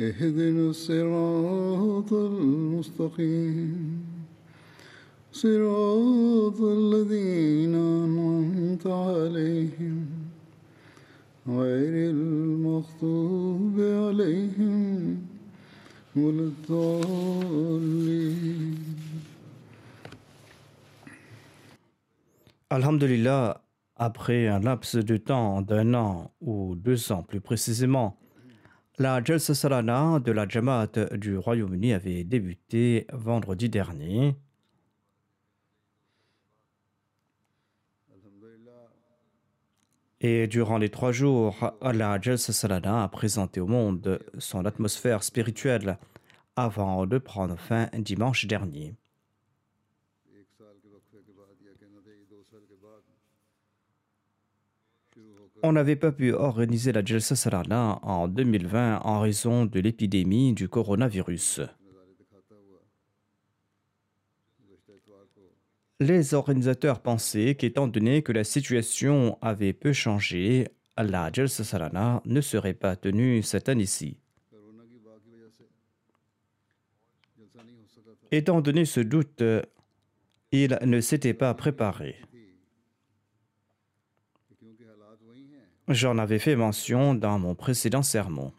اهدنا الصراط المستقيم صراط الذين أنعمت عليهم غير المغضوب عليهم ولا الضالين Alhamdulillah, après un laps de temps d'un an ou deux ans plus précisément, la Jalsa Salana de la Jamaat du Royaume-Uni avait débuté vendredi dernier. Et durant les trois jours, la Jalsa Salana a présenté au monde son atmosphère spirituelle avant de prendre fin dimanche dernier. On n'avait pas pu organiser la Jalsa Salana en 2020 en raison de l'épidémie du coronavirus. Les organisateurs pensaient qu'étant donné que la situation avait peu changé, la Jalsa Salana ne serait pas tenue cette année-ci. Étant donné ce doute, ils ne s'étaient pas préparés. J'en avais fait mention dans mon précédent sermon.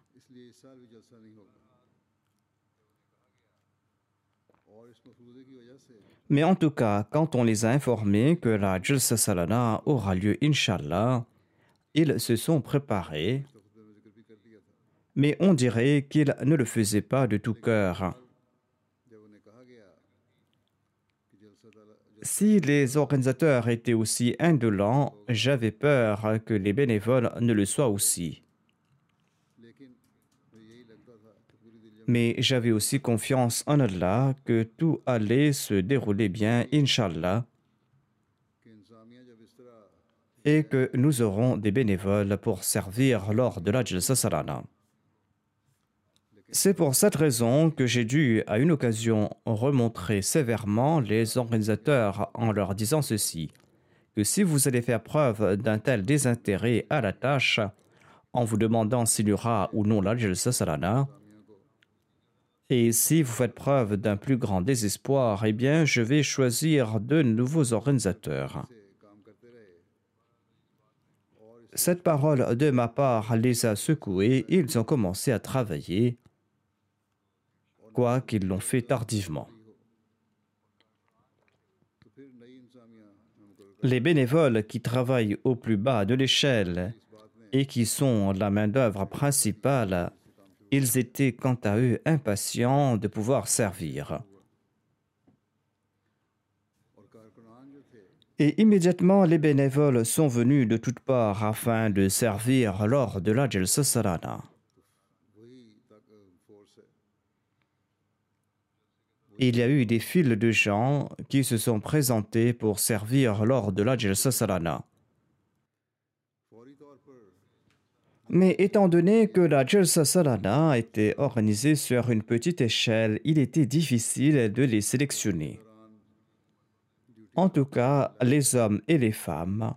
Mais en tout cas, quand on les a informés que la Jalsa Salana aura lieu, Inch'Allah, ils se sont préparés, mais on dirait qu'ils ne le faisaient pas de tout cœur. Si les organisateurs étaient aussi indolents, j'avais peur que les bénévoles ne le soient aussi. Mais j'avais aussi confiance en Allah que tout allait se dérouler bien, Inch'Allah, et que nous aurons des bénévoles pour servir lors de la Jalsa. C'est pour cette raison que j'ai dû, à une occasion, remontrer sévèrement les organisateurs en leur disant ceci que si vous allez faire preuve d'un tel désintérêt à la tâche, en vous demandant s'il y aura ou non la Salana, et si vous faites preuve d'un plus grand désespoir, eh bien, je vais choisir de nouveaux organisateurs. Cette parole de ma part les a secoués et ils ont commencé à travailler quoiqu'ils l'ont fait tardivement. Les bénévoles qui travaillent au plus bas de l'échelle et qui sont la main-d'œuvre principale, ils étaient quant à eux impatients de pouvoir servir. Et immédiatement, les bénévoles sont venus de toutes parts afin de servir lors de la. Il y a eu des files de gens qui se sont présentés pour servir lors de la Jalsa Salana. Mais étant donné que la Jalsa Salana était organisée sur une petite échelle, il était difficile de les sélectionner. En tout cas, les hommes et les femmes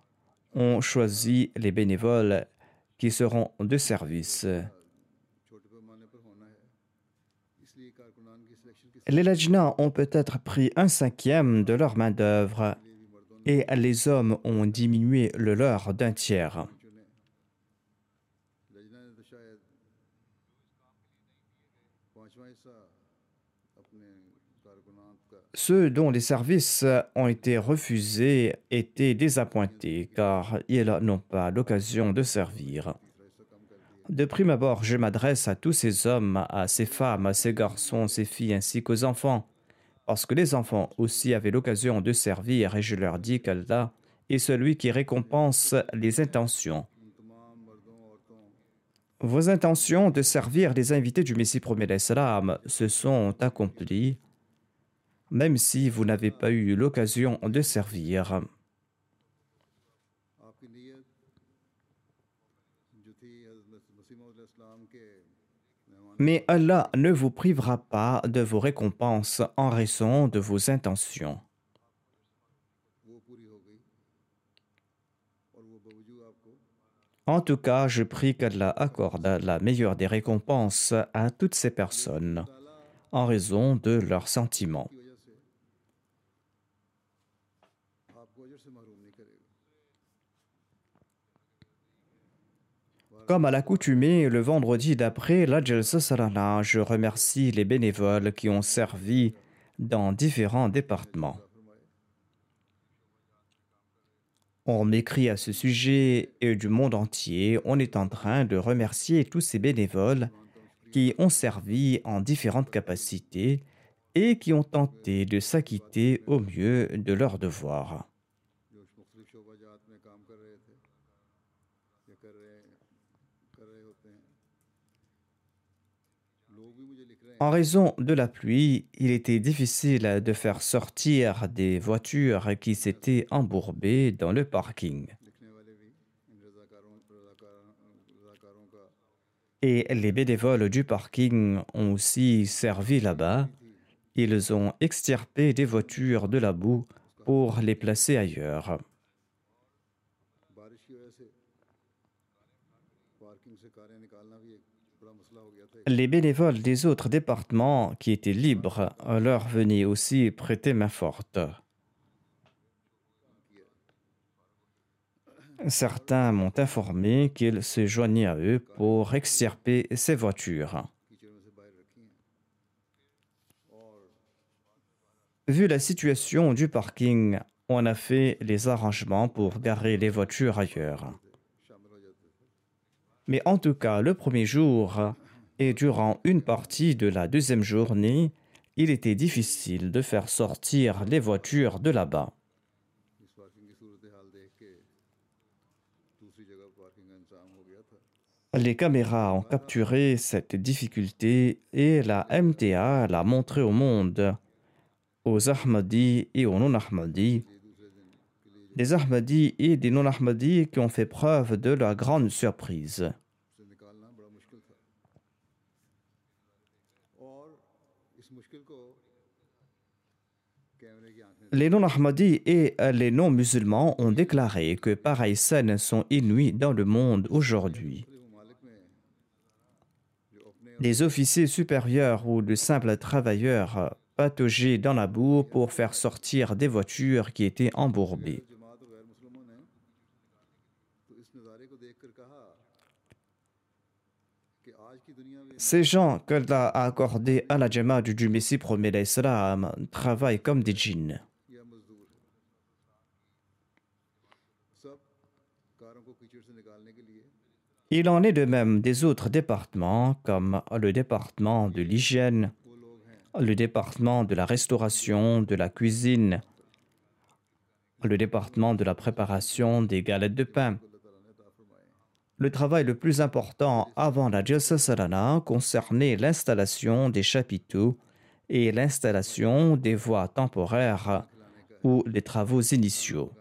ont choisi les bénévoles qui seront de service. les Lajna ont peut-être pris un cinquième de leur main-d'œuvre et les hommes ont diminué le leur d'un tiers. Ceux dont les services ont été refusés étaient désappointés car ils n'ont pas l'occasion de servir. De prime abord, je m'adresse à tous ces hommes, à ces femmes, à ces garçons, ces filles ainsi qu'aux enfants, parce que les enfants aussi avaient l'occasion de servir et je leur dis qu'Allah est celui qui récompense les intentions. Vos intentions de servir les invités du Messie premier d'Islam se sont accomplies, même si vous n'avez pas eu l'occasion de servir. mais Allah ne vous privera pas de vos récompenses en raison de vos intentions. En tout cas, je prie qu'Allah accorde la meilleure des récompenses à toutes ces personnes en raison de leurs sentiments. Comme à l'accoutumée, le vendredi d'après la Jalsa je remercie les bénévoles qui ont servi dans différents départements. On m'écrit à ce sujet et du monde entier, on est en train de remercier tous ces bénévoles qui ont servi en différentes capacités et qui ont tenté de s'acquitter au mieux de leurs devoirs. En raison de la pluie, il était difficile de faire sortir des voitures qui s'étaient embourbées dans le parking. Et les bénévoles du parking ont aussi servi là-bas. Ils ont extirpé des voitures de la boue pour les placer ailleurs. Les bénévoles des autres départements qui étaient libres euh, leur venaient aussi prêter main forte. Certains m'ont informé qu'ils se joignaient à eux pour extirper ces voitures. Vu la situation du parking, on a fait les arrangements pour garer les voitures ailleurs. Mais en tout cas, le premier jour, et durant une partie de la deuxième journée, il était difficile de faire sortir les voitures de là-bas. Les caméras ont capturé cette difficulté et la MTA l'a montrée au monde, aux Ahmadis et aux non-Ahmadis. Des Ahmadis et des non-Ahmadis qui ont fait preuve de la grande surprise. les non-Ahmadis et euh, les non-musulmans ont déclaré que pareilles scènes sont inouïes dans le monde aujourd'hui. Des officiers supérieurs ou de simples travailleurs euh, pataugeaient dans la boue pour faire sortir des voitures qui étaient embourbées. Ces gens qu'Allah a accordés à la Jamaat du Messie promet l'Islam travaillent comme des djinns. Il en est de même des autres départements comme le département de l'hygiène, le département de la restauration, de la cuisine, le département de la préparation des galettes de pain. Le travail le plus important avant la Jalsa Salana concernait l'installation des chapiteaux et l'installation des voies temporaires ou les travaux initiaux.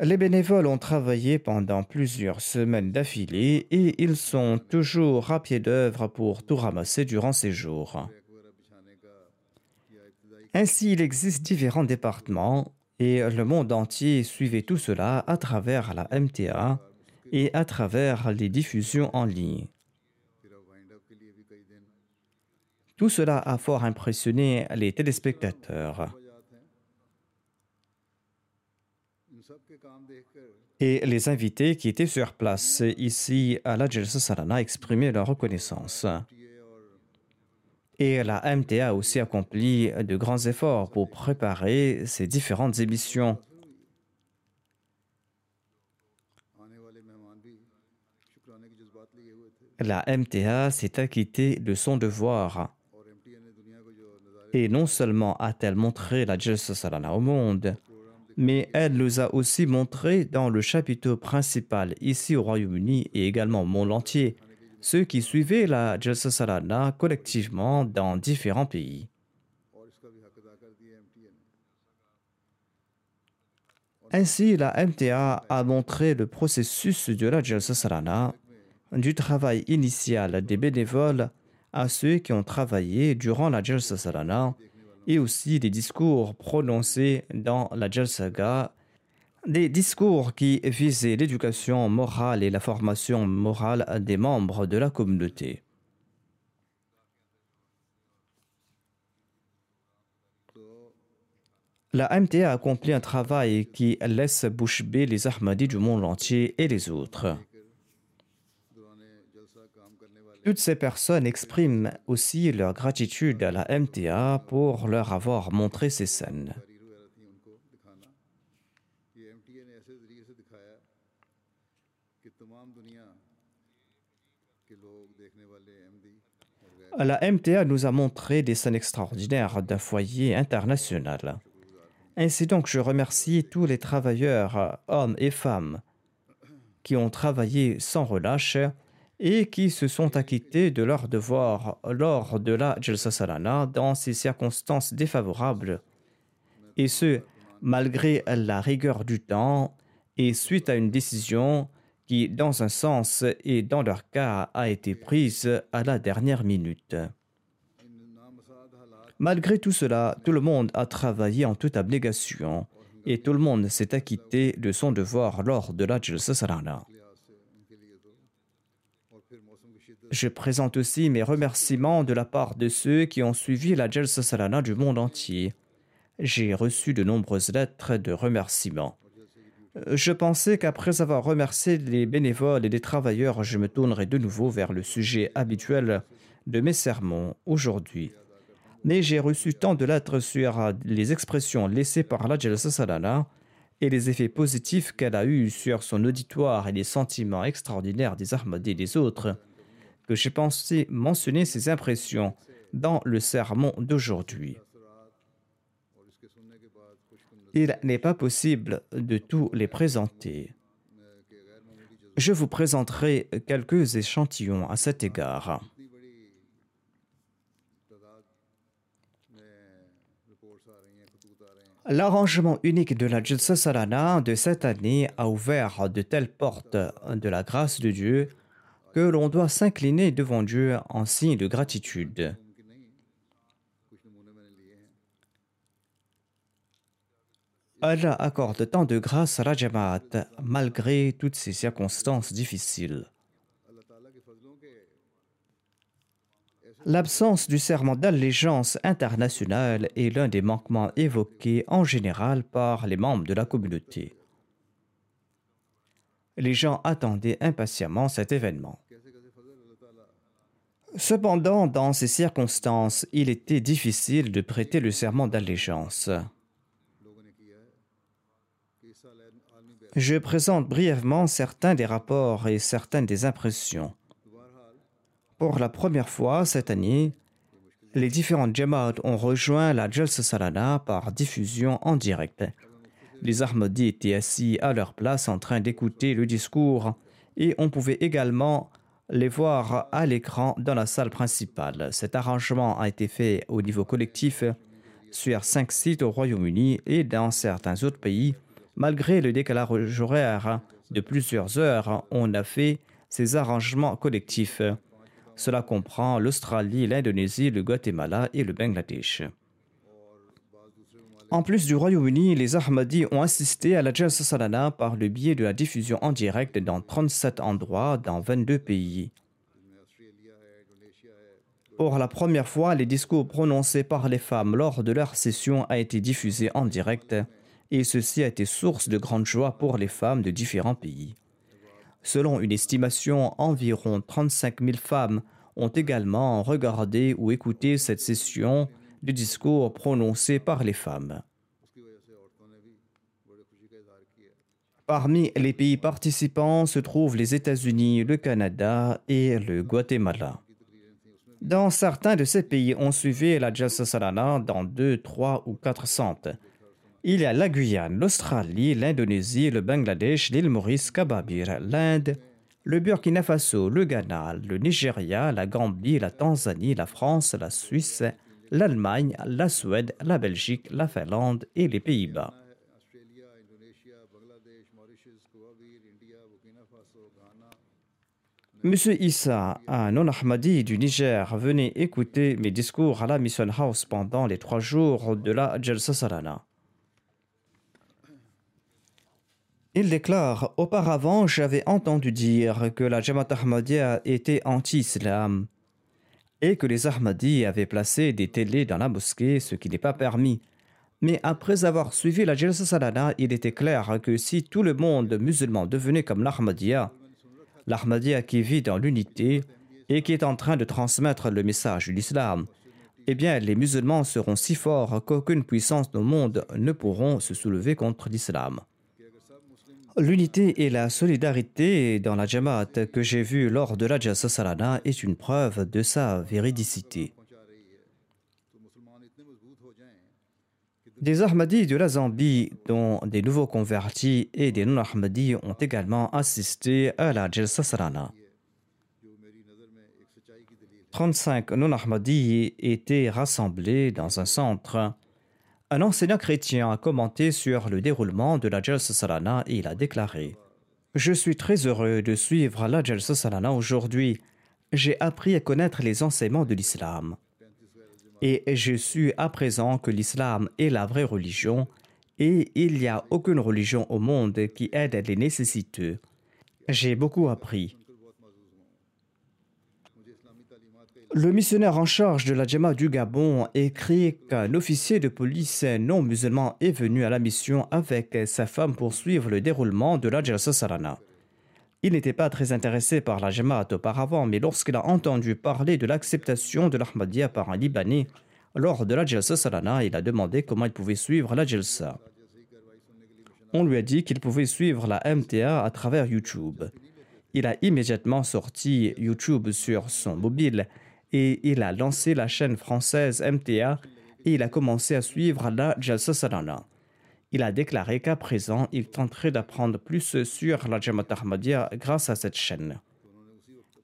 Les bénévoles ont travaillé pendant plusieurs semaines d'affilée et ils sont toujours à pied d'œuvre pour tout ramasser durant ces jours. Ainsi, il existe différents départements et le monde entier suivait tout cela à travers la MTA et à travers les diffusions en ligne. Tout cela a fort impressionné les téléspectateurs. et les invités qui étaient sur place ici à la Jalsa Sarana exprimaient leur reconnaissance. Et la MTA a aussi accompli de grands efforts pour préparer ces différentes émissions. La MTA s'est acquittée de son devoir. Et non seulement a-t-elle montré la Jalsa Sarana au monde, mais elle nous a aussi montré dans le chapiteau principal ici au Royaume-Uni et également au monde entier ceux qui suivaient la Jalsa Salana collectivement dans différents pays. Ainsi, la MTA a montré le processus de la Jalsa Salana, du travail initial des bénévoles à ceux qui ont travaillé durant la Jalsa Salana et aussi des discours prononcés dans la Jalsaga, des discours qui visaient l'éducation morale et la formation morale des membres de la communauté. La MTA a accompli un travail qui laisse bouche bée les Ahmadis du monde entier et les autres. Toutes ces personnes expriment aussi leur gratitude à la MTA pour leur avoir montré ces scènes. La MTA nous a montré des scènes extraordinaires d'un foyer international. Ainsi donc, je remercie tous les travailleurs, hommes et femmes, qui ont travaillé sans relâche et qui se sont acquittés de leur devoir lors de la Jalsa Salana dans ces circonstances défavorables, et ce, malgré la rigueur du temps et suite à une décision qui, dans un sens et dans leur cas, a été prise à la dernière minute. Malgré tout cela, tout le monde a travaillé en toute abnégation et tout le monde s'est acquitté de son devoir lors de la Jalsa Salana. Je présente aussi mes remerciements de la part de ceux qui ont suivi la Jalsa Salana du monde entier. J'ai reçu de nombreuses lettres de remerciements. Euh, Je pensais qu'après avoir remercié les bénévoles et les travailleurs, je me tournerais de nouveau vers le sujet habituel de mes sermons aujourd'hui. Mais j'ai reçu tant de lettres sur les expressions laissées par la Jalsa Salana et les effets positifs qu'elle a eus sur son auditoire et les sentiments extraordinaires des Ahmadis et des autres que j'ai pensé mentionner ces impressions dans le sermon d'aujourd'hui. Il n'est pas possible de tous les présenter. Je vous présenterai quelques échantillons à cet égard. L'arrangement unique de la Jalsa Salana de cette année a ouvert de telles portes de la grâce de Dieu que l'on doit s'incliner devant Dieu en signe de gratitude. Allah accorde tant de grâce à la Jamaat malgré toutes ces circonstances difficiles. L'absence du serment d'allégeance internationale est l'un des manquements évoqués en général par les membres de la communauté les gens attendaient impatiemment cet événement. Cependant, dans ces circonstances, il était difficile de prêter le serment d'allégeance. Je présente brièvement certains des rapports et certaines des impressions. Pour la première fois cette année, les différentes Jamaat ont rejoint la Jalsa Salana par diffusion en direct. Les Ahmadis étaient assis à leur place en train d'écouter le discours et on pouvait également les voir à l'écran dans la salle principale. Cet arrangement a été fait au niveau collectif sur cinq sites au Royaume-Uni et dans certains autres pays. Malgré le décalage horaire de plusieurs heures, on a fait ces arrangements collectifs. Cela comprend l'Australie, l'Indonésie, le Guatemala et le Bangladesh. En plus du Royaume-Uni, les Ahmadis ont assisté à la Jalsa Salana par le biais de la diffusion en direct dans 37 endroits dans 22 pays. Pour la première fois, les discours prononcés par les femmes lors de leur session a été diffusé en direct et ceci a été source de grande joie pour les femmes de différents pays. Selon une estimation, environ 35 000 femmes ont également regardé ou écouté cette session de discours prononcés par les femmes. Parmi les pays participants se trouvent les États-Unis, le Canada et le Guatemala. Dans certains de ces pays, on suivait la Jalsa Salana dans deux, trois ou quatre centres. Il y a la Guyane, l'Australie, l'Indonésie, le Bangladesh, l'île Maurice, Kababir, l'Inde, le Burkina Faso, le Ghana, le Nigeria, la Gambie, la Tanzanie, la France, la Suisse, l'Allemagne, la Suède, la Belgique, la Finlande et les Pays-Bas. Monsieur Issa, un non-Ahmadi du Niger, venait écouter mes discours à la Mission House pendant les trois jours de la Jalsa Salana. Il déclare Auparavant, j'avais entendu dire que la Jamaat Ahmadiyya était anti-islam et que les Ahmadis avaient placé des télés dans la mosquée, ce qui n'est pas permis. Mais après avoir suivi la Jalsa Salana, il était clair que si tout le monde musulman devenait comme l'Ahmadiyya, l'Ahmadiyya qui vit dans l'unité et qui est en train de transmettre le message de l'islam, eh bien, les musulmans seront si forts qu'aucune puissance au monde ne pourront se soulever contre l'islam. L'unité et la solidarité dans la Jamaat que j'ai vue lors de la Jalsa Salana est une preuve de sa véridicité. Des Ahmadis de la Zambie, dont des nouveaux convertis et des non-Ahmadis, ont également assisté à la Jalsa Salana. 35 non-Ahmadis étaient rassemblés dans un centre. Un enseignant chrétien a commenté sur le déroulement de la Jalsa Salana et il a déclaré Je suis très heureux de suivre la Jalsa Salana aujourd'hui. J'ai appris à connaître les enseignements de l'islam. Et je suis à présent que l'islam est la vraie religion et il n'y a aucune religion au monde qui aide les nécessiteux. J'ai beaucoup appris. Le missionnaire en charge de la Djema du Gabon écrit qu'un officier de police non musulman est venu à la mission avec sa femme pour suivre le déroulement de la Jalsa Sarana. Il n'était pas très intéressé par la Jamaat auparavant, mais lorsqu'il a entendu parler de l'acceptation de l'Ahmadiyya par un Libanais lors de la Jalsa Salana, il a demandé comment il pouvait suivre la Jalsa. On lui a dit qu'il pouvait suivre la MTA à travers YouTube. Il a immédiatement sorti YouTube sur son mobile et il a lancé la chaîne française MTA et il a commencé à suivre la Jalsa. Il a déclaré qu'à présent, il tenterait d'apprendre plus sur la Jamaat Ahmadiyya grâce à cette chaîne.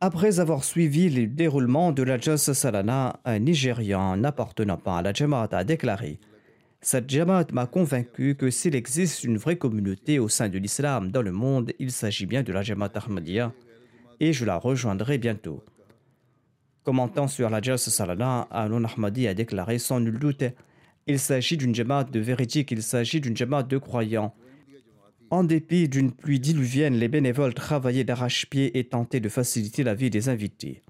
Après avoir suivi le déroulement de la Jalsa Salana, un Nigérian n'appartenant pas à la Jamaat a déclaré Cette Jamaat m'a convaincu que s'il existe une vraie communauté au sein de l'islam dans le monde, il s'agit bien de la Jamaat Ahmadiyya et je la rejoindrai bientôt. Commentant sur la Jalsa Salana, Alon Ahmadi a déclaré sans nul doute il s'agit d'une jamaat de véridique, il s'agit d'une jamaat de croyants. En dépit d'une pluie diluvienne, les bénévoles travaillaient d'arrache-pied et tentaient de faciliter la vie des invités.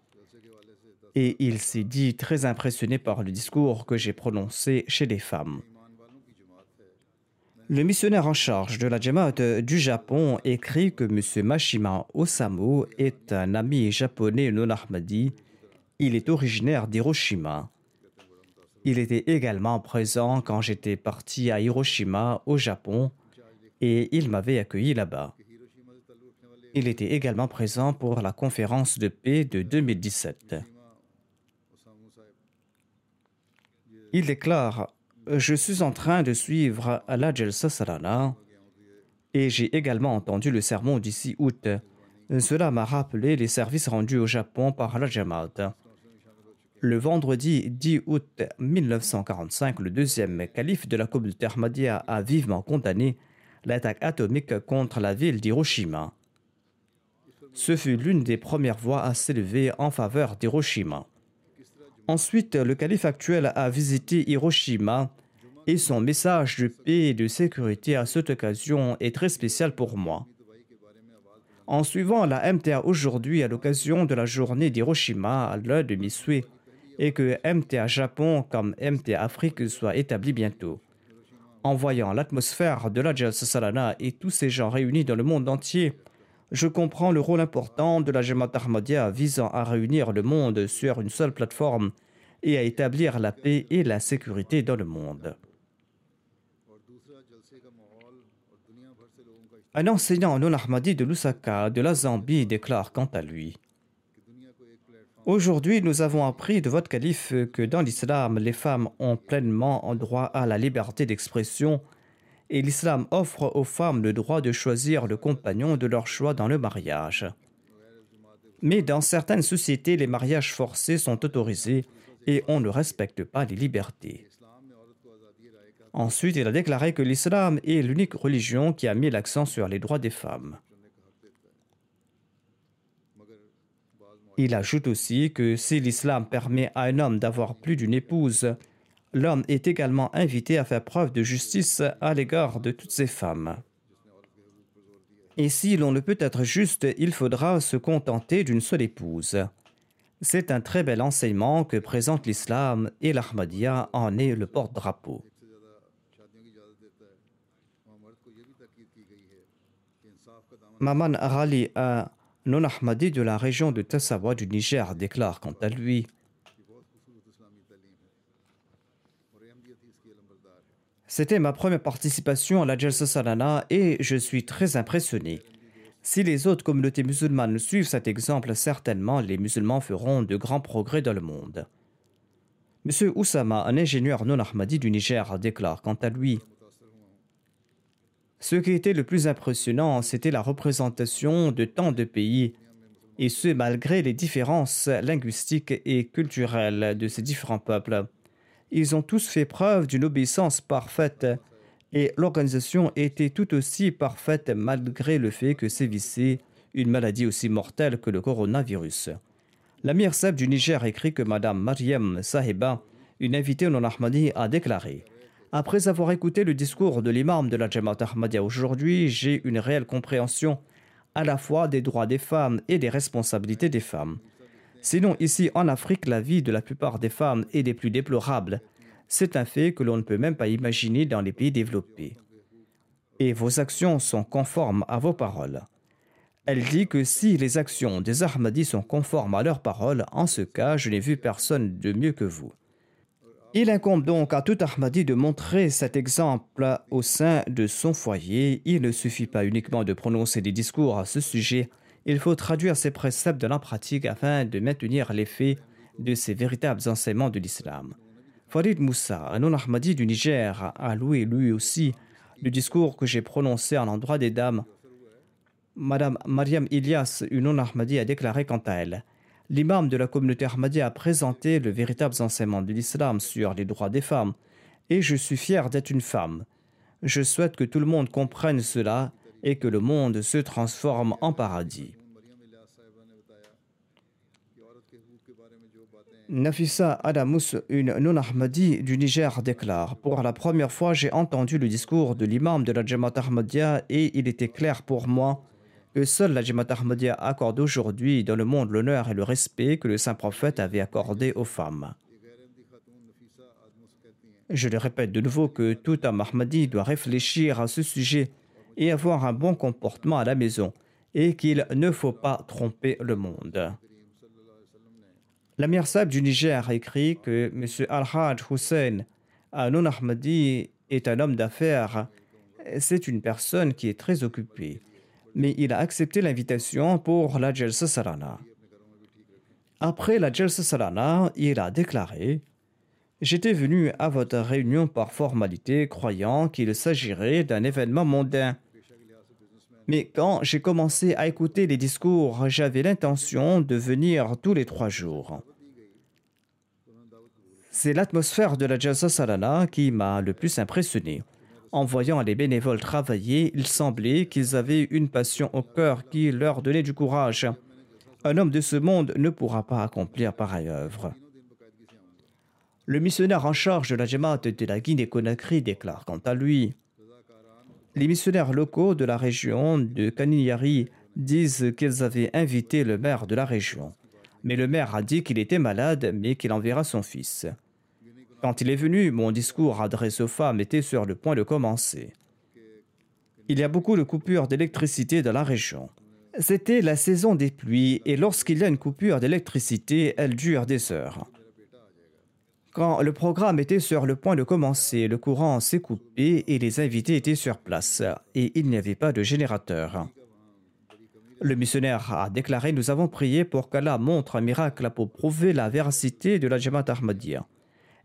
Et il s'est dit très impressionné par le discours que j'ai prononcé chez les femmes. Le missionnaire en charge de la Jamaat du Japon écrit que M. Mashima Osamu est un ami japonais non ahmadi. Il est originaire d'Hiroshima. Il était également présent quand j'étais parti à Hiroshima, au Japon, et il m'avait accueilli là-bas. Il était également présent pour la conférence de paix de 2017. Il déclare Je suis en train de suivre la et j'ai également entendu le sermon 6 août. Cela m'a rappelé les services rendus au Japon par la. Le vendredi 10 août 1945, le deuxième calife de la communauté Ahmadiyya a vivement condamné l'attaque atomique contre la ville d'Hiroshima. Ce fut l'une des premières voix à s'élever en faveur d'Hiroshima. Ensuite, le calife actuel a visité Hiroshima et son message de paix et de sécurité à cette occasion est très spécial pour moi. En suivant la MTA aujourd'hui à l'occasion de la journée d'Hiroshima, l'un de mes souhaits et que MTA Japon comme MTA Afrique soient établis bientôt. En voyant l'atmosphère de la Jalsa Salana et tous ces gens réunis dans le monde entier, je comprends le rôle important de la Jamaat Ahmadiyya visant à réunir le monde sur une seule plateforme et à établir la paix et la sécurité dans le monde. Un enseignant non ahmadi de Lusaka, de la Zambie, déclare quant à lui Aujourd'hui, nous avons appris de votre calife que dans l'islam, les femmes ont pleinement droit à la liberté d'expression et l'islam offre aux femmes le droit de choisir le compagnon de leur choix dans le mariage. Mais dans certaines sociétés, les mariages forcés sont autorisés et on ne respecte pas les libertés. Ensuite, il a déclaré que l'islam est l'unique religion qui a mis l'accent sur les droits des femmes. Il ajoute aussi que si l'islam permet à un homme d'avoir plus d'une épouse, l'homme est également invité à faire preuve de justice à l'égard de toutes ses femmes. Et si l'on ne peut être juste, il faudra se contenter d'une seule épouse. C'est un très bel enseignement que présente l'islam et l'Ahmadiyya en est le porte-drapeau. Maman Arali a euh, non-Ahmadi de la région de Tessawa du Niger déclare quant à lui C'était ma première participation à la Jalsa Salana et je suis très impressionné. Si les autres communautés musulmanes suivent cet exemple, certainement les musulmans feront de grands progrès dans le monde. M. Oussama, un ingénieur non-Ahmadi du Niger, déclare quant à lui ce qui était le plus impressionnant, c'était la représentation de tant de pays, et ce malgré les différences linguistiques et culturelles de ces différents peuples. Ils ont tous fait preuve d'une obéissance parfaite et l'organisation était tout aussi parfaite malgré le fait que sévissait une maladie aussi mortelle que le coronavirus. L'Amir Seb du Niger écrit que Madame Mariam Sahiba, une invitée non Ahmadi, a déclaré Après avoir écouté le discours de l'imam de la Jamaat Ahmadiyya aujourd'hui, j'ai une réelle compréhension à la fois des droits des femmes et des responsabilités des femmes. Sinon, ici en Afrique, la vie de la plupart des femmes est des plus déplorables. C'est un fait que l'on ne peut même pas imaginer dans les pays développés. Et vos actions sont conformes à vos paroles. Elle dit que si les actions des Ahmadis sont conformes à leurs paroles, en ce cas, je n'ai vu personne de mieux que vous. Il incombe donc à tout Ahmadi de montrer cet exemple au sein de son foyer. Il ne suffit pas uniquement de prononcer des discours à ce sujet, il faut traduire ces préceptes dans la pratique afin de maintenir l'effet de ces véritables enseignements de l'islam. Farid Moussa, un non-Ahmadi du Niger, a loué lui aussi le discours que j'ai prononcé à l'endroit des dames. Madame Mariam Ilyas, une non-Ahmadi, a déclaré quant à elle l'imam de la communauté Ahmadi a présenté le véritable enseignement de l'islam sur les droits des femmes, et je suis fier d'être une femme. Je souhaite que tout le monde comprenne cela et que le monde se transforme en paradis. Nafisa Adamous, une non-Ahmadi du Niger, déclare Pour la première fois, j'ai entendu le discours de l'imam de la Jamaat Ahmadiyya et il était clair pour moi que seule la Jamaat Ahmadiyya accorde aujourd'hui dans le monde l'honneur et le respect que le saint prophète avait accordé aux femmes. Je le répète de nouveau que tout homme Ahmadi doit réfléchir à ce sujet et avoir un bon comportement à la maison et qu'il ne faut pas tromper le monde. La Mère Sab du Niger a écrit que M. Al-Hajj Hussein, un non-Ahmadi, est un homme d'affaires. C'est une personne qui est très occupée mais il a accepté l'invitation pour la Jalsa Salana. Après la Jalsa Salana, il a déclaré J'étais venu à votre réunion par formalité, croyant qu'il s'agirait d'un événement mondain. Mais quand j'ai commencé à écouter les discours, j'avais l'intention de venir tous les trois jours. C'est l'atmosphère de la Jalsa Salana qui m'a le plus impressionné. En voyant les bénévoles travailler, il semblait qu'ils avaient une passion au cœur qui leur donnait du courage. Un homme de ce monde ne pourra pas accomplir pareille œuvre. Le missionnaire en charge de la Jamaat de la Guinée-Conakry déclare quant à lui Les missionnaires locaux de la région de Kaninyari disent qu'ils avaient invité le maire de la région. Mais le maire a dit qu'il était malade, mais qu'il enverra son fils. Quand il est venu, mon discours adressé aux femmes était sur le point de commencer. Il y a beaucoup de coupures d'électricité dans la région. C'était la saison des pluies et lorsqu'il y a une coupure d'électricité, elle dure des heures. Quand le programme était sur le point de commencer, le courant s'est coupé et les invités étaient sur place et il n'y avait pas de générateur. Le missionnaire a déclaré Nous avons prié pour qu'Allah montre un miracle pour prouver la véracité de la Jamaat Ahmadiyya.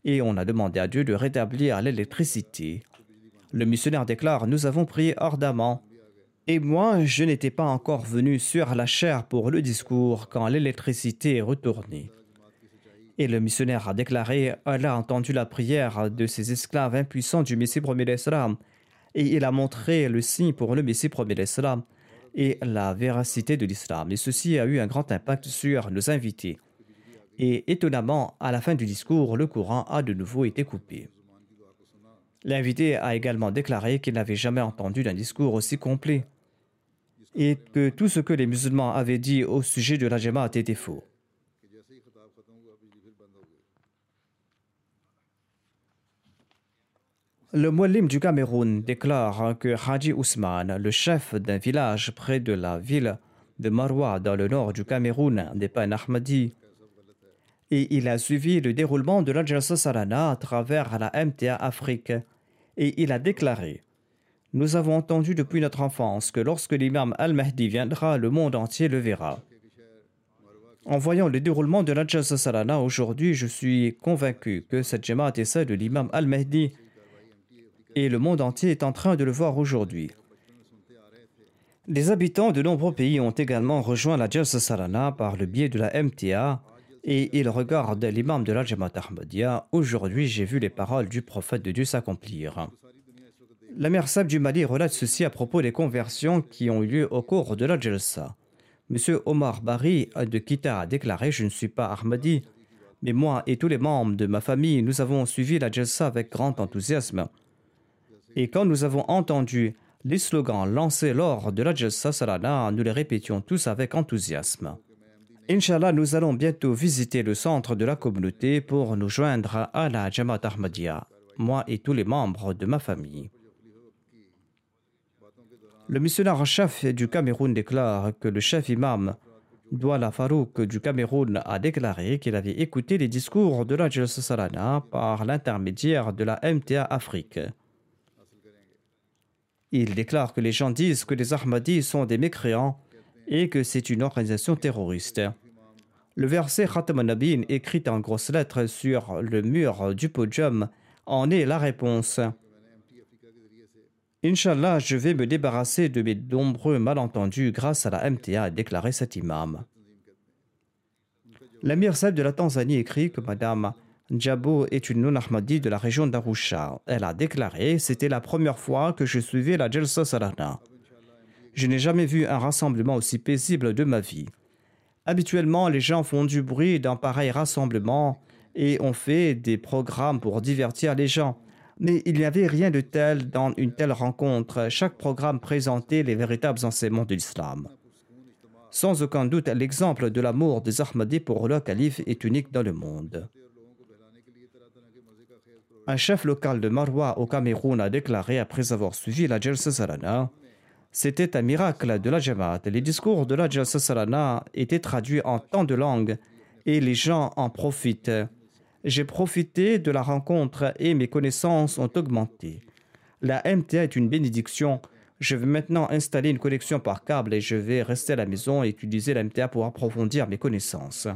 Et on a demandé à Dieu de rétablir l'électricité. Le missionnaire déclare Nous avons prié ardemment. Et moi, je n'étais pas encore venu sur la chair pour le discours quand l'électricité est retournée. Et le missionnaire a déclaré Allah a entendu la prière de ses esclaves impuissants du Messie premier l'Islam. Et il a montré le signe pour le Messie premier l'Islam et la véracité de l'islam. Et ceci a eu un grand impact sur nos invités. Et étonnamment, à la fin du discours, le courant a de nouveau été coupé. L'invité a également déclaré qu'il n'avait jamais entendu d'un discours aussi complet et que tout ce que les musulmans avaient dit au sujet de la était faux. Le Mualim du Cameroun déclare que Haji Ousmane, le chef d'un village près de la ville de Marwa dans le nord du Cameroun, n'est pas un Ahmadi. Et il a suivi le déroulement de la Salana à travers la MTA Afrique. Et il a déclaré Nous avons entendu depuis notre enfance que lorsque l'imam Al-Mahdi viendra, le monde entier le verra. En voyant le déroulement de la Salana aujourd'hui, je suis convaincu que cette Jamaat est celle de l'imam Al-Mahdi et le monde entier est en train de le voir aujourd'hui. Les habitants de nombreux pays ont également rejoint la Jalsa Salana par le biais de la MTA et ils regardent l'imam de la Jamaat Ahmadiyya. Aujourd'hui, j'ai vu les paroles du prophète de Dieu s'accomplir. La mère Sab du Mali relate ceci à propos des conversions qui ont eu lieu au cours de la Jalsa. Monsieur Omar Bari de Kita a déclaré Je ne suis pas Ahmadi, mais moi et tous les membres de ma famille, nous avons suivi la Jalsa avec grand enthousiasme. Et quand nous avons entendu les slogans lancés lors de la Jalsa Salana, nous les répétions tous avec enthousiasme. Inch'Allah, nous allons bientôt visiter le centre de la communauté pour nous joindre à la Jamaat Ahmadiyya, moi et tous les membres de ma famille. Le missionnaire chef du Cameroun déclare que le chef imam Douala Farouk du Cameroun a déclaré qu'il avait écouté les discours de la Salana par l'intermédiaire de la MTA Afrique. Il déclare que les gens disent que les Ahmadis sont des mécréants et que c'est une organisation terroriste. Le verset Khatam Nabin, écrit en grosses lettres sur le mur du podium, en est la réponse. Inch'Allah, je vais me débarrasser de mes nombreux malentendus grâce à la MTA, a déclaré cet imam. L'amir Saeb de la Tanzanie écrit que Madame Djabo est une non-Ahmadi de la région d'Arusha. Elle a déclaré C'était la première fois que je suivais la Jalsa Salana. Je n'ai jamais vu un rassemblement aussi paisible de ma vie. Habituellement, les gens font du bruit d'un pareil rassemblement et ont fait des programmes pour divertir les gens. Mais il n'y avait rien de tel dans une telle rencontre. Chaque programme présentait les véritables enseignements de l'islam. Sans aucun doute, l'exemple de l'amour des Ahmadis pour le calife est unique dans le monde. Un chef local de Marwa au Cameroun a déclaré après avoir suivi la Jalsa Salana C'était un miracle de la Jamaat. Les discours de la Jalsa étaient traduits en tant de langues et les gens en profitent. J'ai profité de la rencontre et mes connaissances ont augmenté. La MTA est une bénédiction. Je vais maintenant installer une connexion par câble et je vais rester à la maison et utiliser la MTA pour approfondir mes connaissances.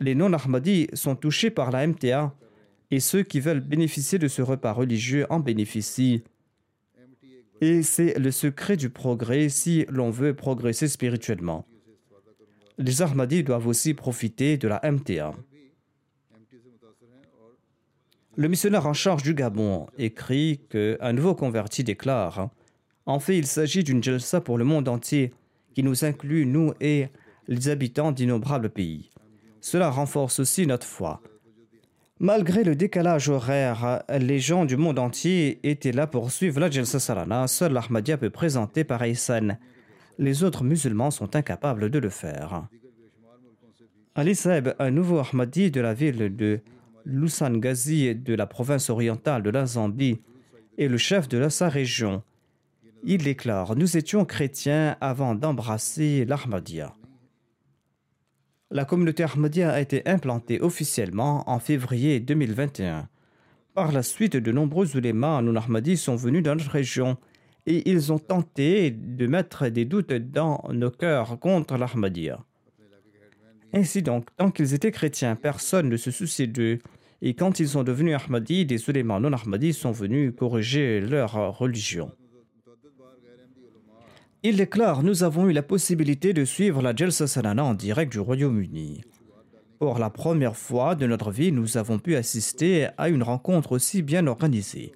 Les non-Ahmadis sont touchés par la MTA et ceux qui veulent bénéficier de ce repas religieux en bénéficient. Et c'est le secret du progrès si l'on veut progresser spirituellement. Les Ahmadis doivent aussi profiter de la MTA. Le missionnaire en charge du Gabon écrit qu'un nouveau converti déclare En fait, il s'agit d'une jalsa pour le monde entier qui nous inclut, nous et les habitants d'innombrables pays. Cela renforce aussi notre foi. Malgré le décalage horaire, les gens du monde entier étaient là pour suivre la Jalsa Salana. Seul l'Ahmadiyya peut présenter pareille scène. Les autres musulmans sont incapables de le faire. Ali Saeb, un nouveau Ahmadi de la ville de Lussan Ghazi de la province orientale de la Zambie et le chef de sa région. Il déclare Nous étions chrétiens avant d'embrasser l'Ahmadiyya. La communauté Ahmadiyya a été implantée officiellement en février 2021. Par la suite, de nombreux ulémas non ahmadis sont venus dans notre région et ils ont tenté de mettre des doutes dans nos cœurs contre l'Ahmadiyya. Ainsi donc, tant qu'ils étaient chrétiens, personne ne se souciait d'eux. Et quand ils sont devenus Ahmadis, des ulémas non ahmadis sont venus corriger leur religion. Il déclare Nous avons eu la possibilité de suivre la Jalsa Salana en direct du Royaume-Uni. Pour la première fois de notre vie, nous avons pu assister à une rencontre aussi bien organisée.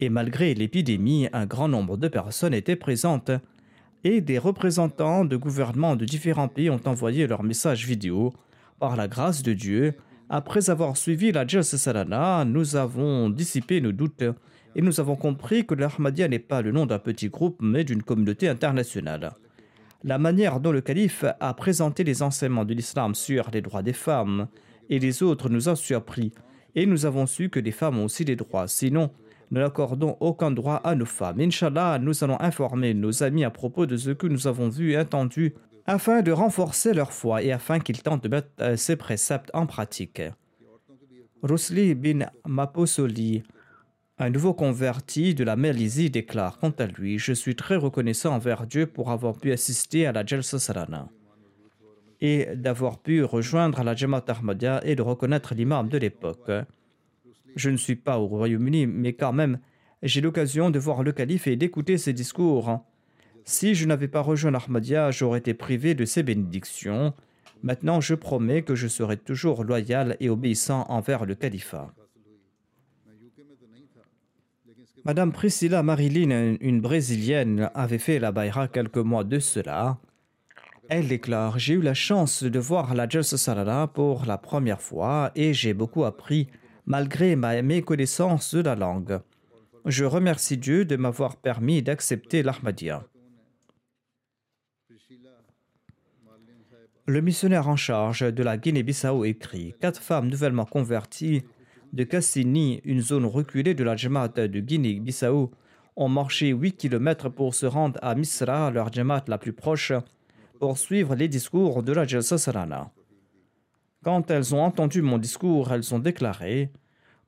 Et malgré l'épidémie, un grand nombre de personnes étaient présentes et des représentants de gouvernements de différents pays ont envoyé leurs messages vidéo. Par la grâce de Dieu, après avoir suivi la Jalsa nous avons dissipé nos doutes et nous avons compris que l'Ahmadiyya n'est pas le nom d'un petit groupe mais d'une communauté internationale. La manière dont le calife a présenté les enseignements de l'islam sur les droits des femmes et les autres nous a surpris et nous avons su que les femmes ont aussi des droits. Sinon, nous n'accordons aucun droit à nos femmes. Inch'Allah, nous allons informer nos amis à propos de ce que nous avons vu et entendu afin de renforcer leur foi et afin qu'ils tentent de mettre euh, ces préceptes en pratique. Rusli bin Maposoli, un nouveau converti de la Malaisie, déclare quant à lui Je suis très reconnaissant envers Dieu pour avoir pu assister à la Jalsa Sarana et d'avoir pu rejoindre la Jamaat Ahmadiyya et de reconnaître l'imam de l'époque. Je ne suis pas au Royaume-Uni, mais quand même, j'ai l'occasion de voir le calife et d'écouter ses discours. Si je n'avais pas rejoint l'Ahmadiyya, j'aurais été privé de ses bénédictions. Maintenant, je promets que je serai toujours loyal et obéissant envers le califat. Madame Priscilla Marilyn, une brésilienne, avait fait la Bayra quelques mois de cela. Elle déclare J'ai eu la chance de voir la Jalsa Salala pour la première fois et j'ai beaucoup appris malgré ma méconnaissance de la langue. Je remercie Dieu de m'avoir permis d'accepter l'Ahmadiyya. Le missionnaire en charge de la Guinée-Bissau écrit Quatre femmes nouvellement converties de Cassini, une zone reculée de la Jamaat de Guinée-Bissau, ont marché 8 km pour se rendre à Misra, leur Jamaat la plus proche, pour suivre les discours de la Jalsa Sarana. Quand elles ont entendu mon discours, elles ont déclaré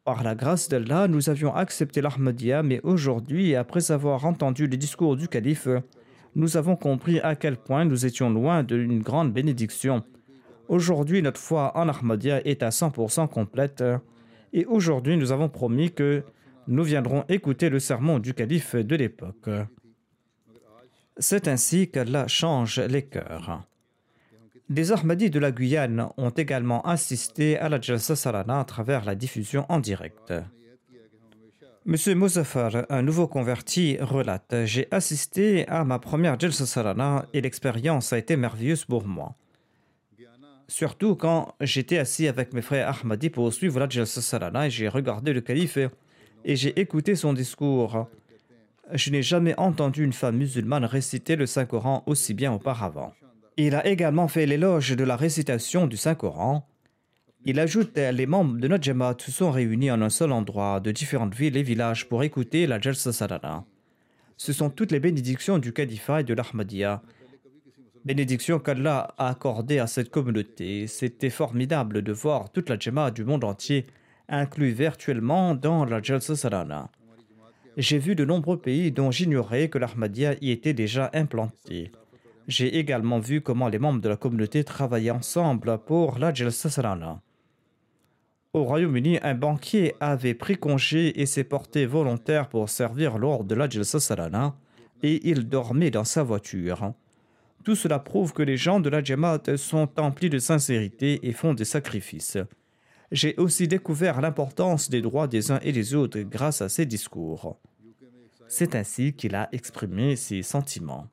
Par la grâce d'Allah, nous avions accepté l'Ahmadiyya, mais aujourd'hui, après avoir entendu les discours du calife, nous avons compris à quel point nous étions loin d'une grande bénédiction. Aujourd'hui, notre foi en Ahmadiyya est à 100% complète, et aujourd'hui, nous avons promis que nous viendrons écouter le sermon du calife de l'époque. C'est ainsi qu'Allah change les cœurs. Des Ahmadis de la Guyane ont également assisté à la Jalsa Salana à travers la diffusion en direct. Monsieur Mozafar, un nouveau converti, relate J'ai assisté à ma première Jalsa Salana et l'expérience a été merveilleuse pour moi. Surtout quand j'étais assis avec mes frères Ahmadis pour suivre la Jalsa Salana et j'ai regardé le calife et j'ai écouté son discours. Je n'ai jamais entendu une femme musulmane réciter le Saint-Coran aussi bien auparavant. Il a également fait l'éloge de la récitation du Saint-Coran. Il ajoute Les membres de notre Jamaat se sont réunis en un seul endroit de différentes villes et villages pour écouter la Jalsa Salana. Ce sont toutes les bénédictions du Khalifa et de l'Ahmadiyya. Bénédictions qu'Allah a accordées à cette communauté. C'était formidable de voir toute la Jamaat du monde entier inclus virtuellement dans la Jalsa Salana. J'ai vu de nombreux pays dont j'ignorais que l'Ahmadiyya y était déjà implanté. J'ai également vu comment les membres de la communauté travaillaient ensemble pour la Jalsa Salana. Au Royaume-Uni, un banquier avait pris congé et s'est porté volontaire pour servir lors de la Jalsa Salana et il dormait dans sa voiture. Tout cela prouve que les gens de la Jamaat sont emplis de sincérité et font des sacrifices. J'ai aussi découvert l'importance des droits des uns et des autres grâce à ses discours. C'est ainsi qu'il a exprimé ses sentiments.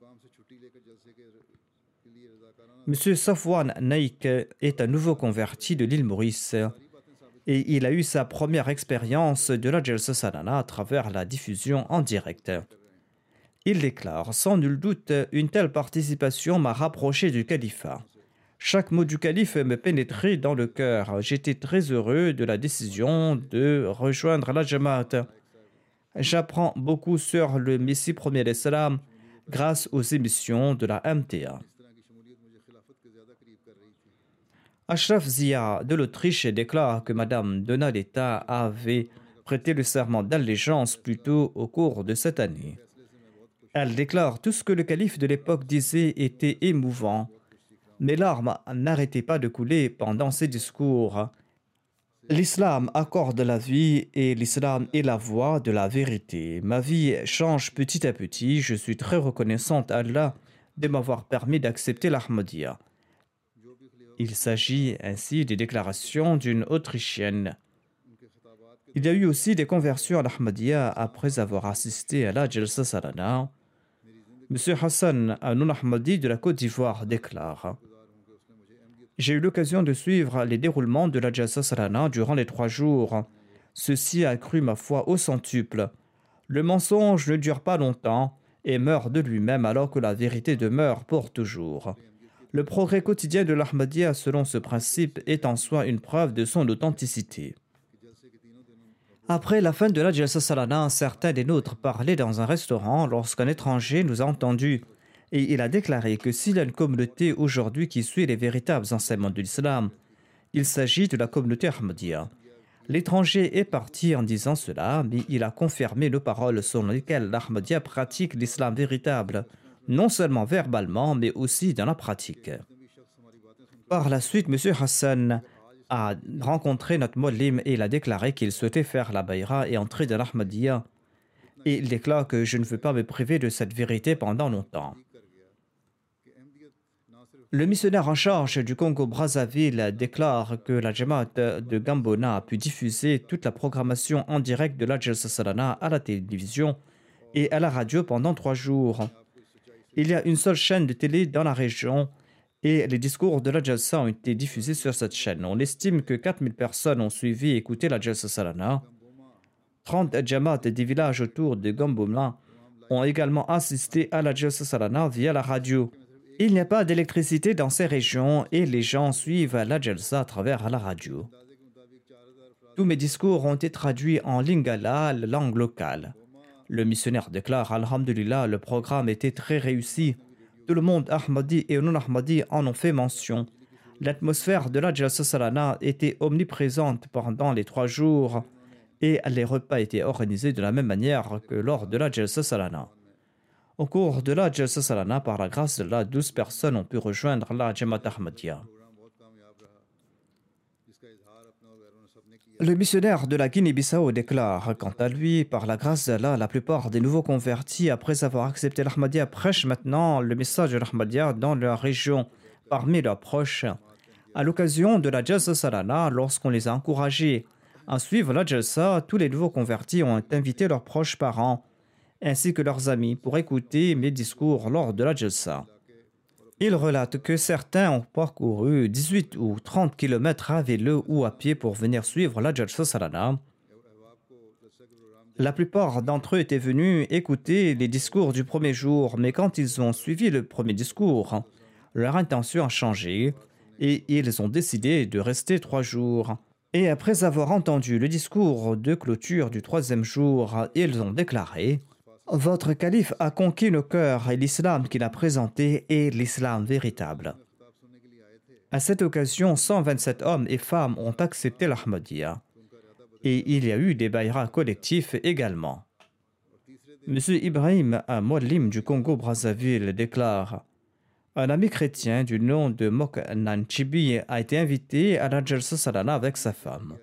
M. Safwan Naik est un nouveau converti de l'île Maurice et il a eu sa première expérience de la Jalsa Salana à travers la diffusion en direct. Il déclare Sans nul doute, une telle participation m'a rapproché du califat. Chaque mot du calife me pénétrait dans le cœur. J'étais très heureux de la décision de rejoindre la Jamaat. J'apprends beaucoup sur le Messie premier l'Islam grâce aux émissions de la MTA. Ashraf Zia de l'Autriche déclare que Madame Donaletta avait prêté le serment d'allégeance plus tôt au cours de cette année. Elle déclare tout ce que le calife de l'époque disait était émouvant. Mes larmes n'arrêtaient pas de couler pendant ses discours. L'islam accorde la vie et l'islam est la voie de la vérité. Ma vie change petit à petit. Je suis très reconnaissante à Allah de m'avoir permis d'accepter l'Ahmadiyya. Il s'agit ainsi des déclarations d'une Autrichienne. Il y a eu aussi des conversions à l'Ahmadiyya après avoir assisté à la Jalsa Salana. M. Hassan Anoun Ahmadi de la Côte d'Ivoire déclare J'ai eu l'occasion de suivre les déroulements de la Salana durant les trois jours. Ceci a accru ma foi au centuple. Le mensonge ne dure pas longtemps et meurt de lui-même alors que la vérité demeure pour toujours. Le progrès quotidien de l'Ahmadiyya selon ce principe est en soi une preuve de son authenticité. Après la fin de la Jalsa Salana, certains des nôtres parlaient dans un restaurant lorsqu'un étranger nous a entendus et il a déclaré que s'il y a une communauté aujourd'hui qui suit les véritables enseignements de l'islam, il s'agit de la communauté Ahmadiyya. L'étranger est parti en disant cela, mais il a confirmé nos paroles selon lesquelles l'Ahmadiyya pratique l'islam véritable non seulement verbalement, mais aussi dans la pratique. Par la suite, M. Hassan a rencontré notre Mollim et il a déclaré qu'il souhaitait faire la Bayra et entrer dans l'Ahmadiyya. Et il déclare que je ne veux pas me priver de cette vérité pendant longtemps. Le missionnaire en charge du Congo-Brazzaville déclare que la Jamaat de Gambona a pu diffuser toute la programmation en direct de la Salana à la télévision et à la radio pendant trois jours. Il y a une seule chaîne de télé dans la région et les discours de la Jalsa ont été diffusés sur cette chaîne. On estime que 4000 personnes ont suivi et écouté la Jalsa Salana. 30 Jamaat des villages autour de Gambomla ont également assisté à la Jalsa Salana via la radio. Il n'y a pas d'électricité dans ces régions et les gens suivent la Jalsa à travers la radio. Tous mes discours ont été traduits en lingala, la langue locale. Le missionnaire déclare Alhamdulillah, le programme était très réussi. Tout le monde Ahmadi et non-Ahmadi en ont fait mention. L'atmosphère de la Jalsa Salana était omniprésente pendant les trois jours et les repas étaient organisés de la même manière que lors de la Jalsa Salana. Au cours de la Jalsa Salana, par la grâce de la 12 personnes ont pu rejoindre la Jamaat Ahmadiyya. Le missionnaire de la Guinée-Bissau déclare, quant à lui, par la grâce d'Allah, la plupart des nouveaux convertis, après avoir accepté l'Ahmadiyya, prêchent maintenant le message de l'Ahmadiyya dans leur région, parmi leurs proches. À l'occasion de la Jalsa Salana, lorsqu'on les a encouragés à suivre la Jalsa, tous les nouveaux convertis ont invité leurs proches parents, ainsi que leurs amis, pour écouter mes discours lors de la Jalsa. Il relate que certains ont parcouru 18 ou 30 km à vélo ou à pied pour venir suivre la Jalsa Salana. La plupart d'entre eux étaient venus écouter les discours du premier jour, mais quand ils ont suivi le premier discours, leur intention a changé et ils ont décidé de rester trois jours. Et après avoir entendu le discours de clôture du troisième jour, ils ont déclaré votre calife a conquis nos cœurs et l'islam qu'il a présenté est l'islam véritable. À cette occasion, 127 hommes et femmes ont accepté l'Ahmadiyya. Et il y a eu des bayras collectifs également. M. Ibrahim Moualim du Congo-Brazzaville déclare Un ami chrétien du nom de Mok Nanchibi a été invité à la Jalsa Salana avec sa femme.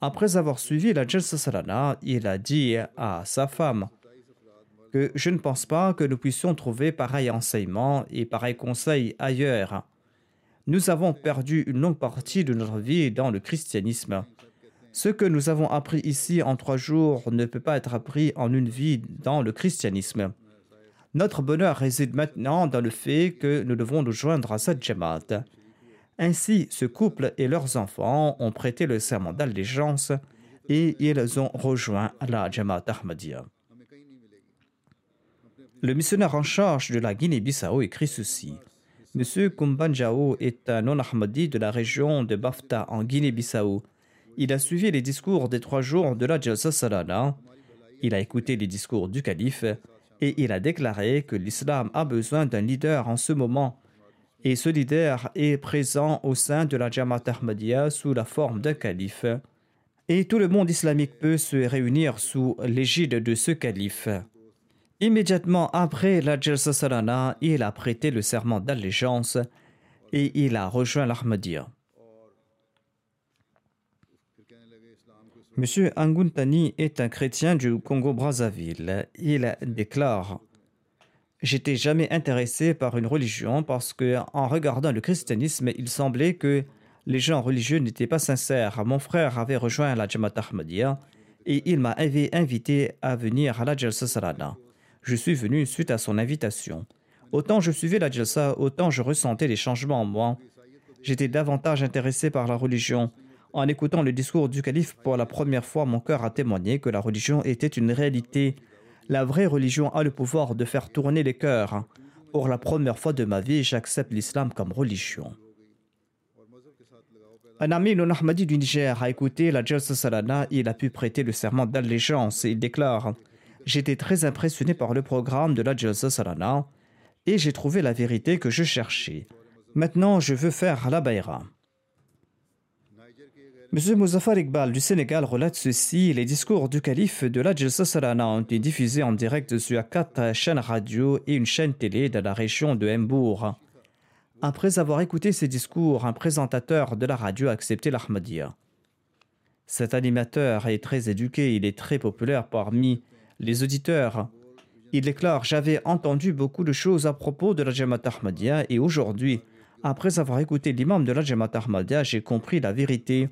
Après avoir suivi la Jalsa Salana, il a dit à sa femme que je ne pense pas que nous puissions trouver pareil enseignement et pareil conseil ailleurs. Nous avons perdu une longue partie de notre vie dans le christianisme. Ce que nous avons appris ici en trois jours ne peut pas être appris en une vie dans le christianisme. Notre bonheur réside maintenant dans le fait que nous devons nous joindre à cette jamaat. Ainsi, ce couple et leurs enfants ont prêté le serment d'allégeance et ils ont rejoint la jamaat Ahmadiyya. Le missionnaire en charge de la Guinée-Bissau écrit ceci. M. Kumbanjao est un non-Ahmadi de la région de Bafta en Guinée-Bissau. Il a suivi les discours des trois jours de la Jalsa Salana. Il a écouté les discours du calife et il a déclaré que l'islam a besoin d'un leader en ce moment. Et ce leader est présent au sein de la Jamaat Ahmadiyya sous la forme d'un calife. Et tout le monde islamique peut se réunir sous l'égide de ce calife. Immédiatement après la Jalsa il a prêté le serment d'allégeance et il a rejoint l'Ahmadiyya. M. Anguntani est un chrétien du Congo-Brazzaville. Il déclare J'étais jamais intéressé par une religion parce que, en regardant le christianisme, il semblait que les gens religieux n'étaient pas sincères. Mon frère avait rejoint la Jamaat Ahmadiyya et il m'a invité à venir à la Jalsa Salana. Je suis venu suite à son invitation. Autant je suivais la Jalsa, autant je ressentais les changements en moi. J'étais davantage intéressé par la religion. En écoutant le discours du calife pour la première fois, mon cœur a témoigné que la religion était une réalité. La vraie religion a le pouvoir de faire tourner les cœurs. Pour la première fois de ma vie, j'accepte l'islam comme religion. Un ami non ahmadi du Niger a écouté la Jalsa Salana et il a pu prêter le serment d'allégeance. Il déclare J'étais très impressionné par le programme de la Jalsa Salana et j'ai trouvé la vérité que je cherchais. Maintenant, je veux faire la Bayra. M. Muzaffar Iqbal du Sénégal relate ceci Les discours du calife de la Jalsa Salana ont été diffusés en direct sur quatre chaînes radio et une chaîne télé de la région de Mbour. Après avoir écouté ces discours, un présentateur de la radio a accepté l'Ahmadiyya. Cet animateur est très éduqué, il est très populaire parmi les auditeurs. Il déclare J'avais entendu beaucoup de choses à propos de la Jamaat Ahmadiyya et aujourd'hui, après avoir écouté l'imam de la Jamaat Ahmadiyya, j'ai compris la vérité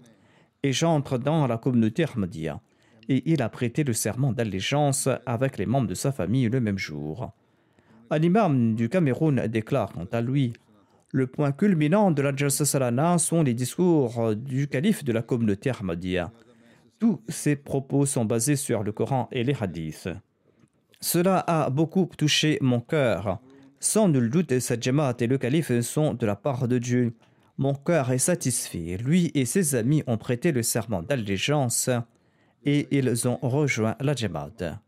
et j'entre dans la communauté Ahmadiyya. Et il a prêté le serment d'allégeance avec les membres de sa famille le même jour. Un imam du Cameroun déclare quant à lui Le point culminant de la Jalsa Salana sont les discours du calife de la communauté Ahmadiyya. Tous ces propos sont basés sur le Coran et les hadiths. Cela a beaucoup touché mon cœur. Sans nul doute, cette jamaat et le calife sont de la part de Dieu. Mon cœur est satisfait. Lui et ses amis ont prêté le serment d'allégeance et ils ont rejoint la jamaat.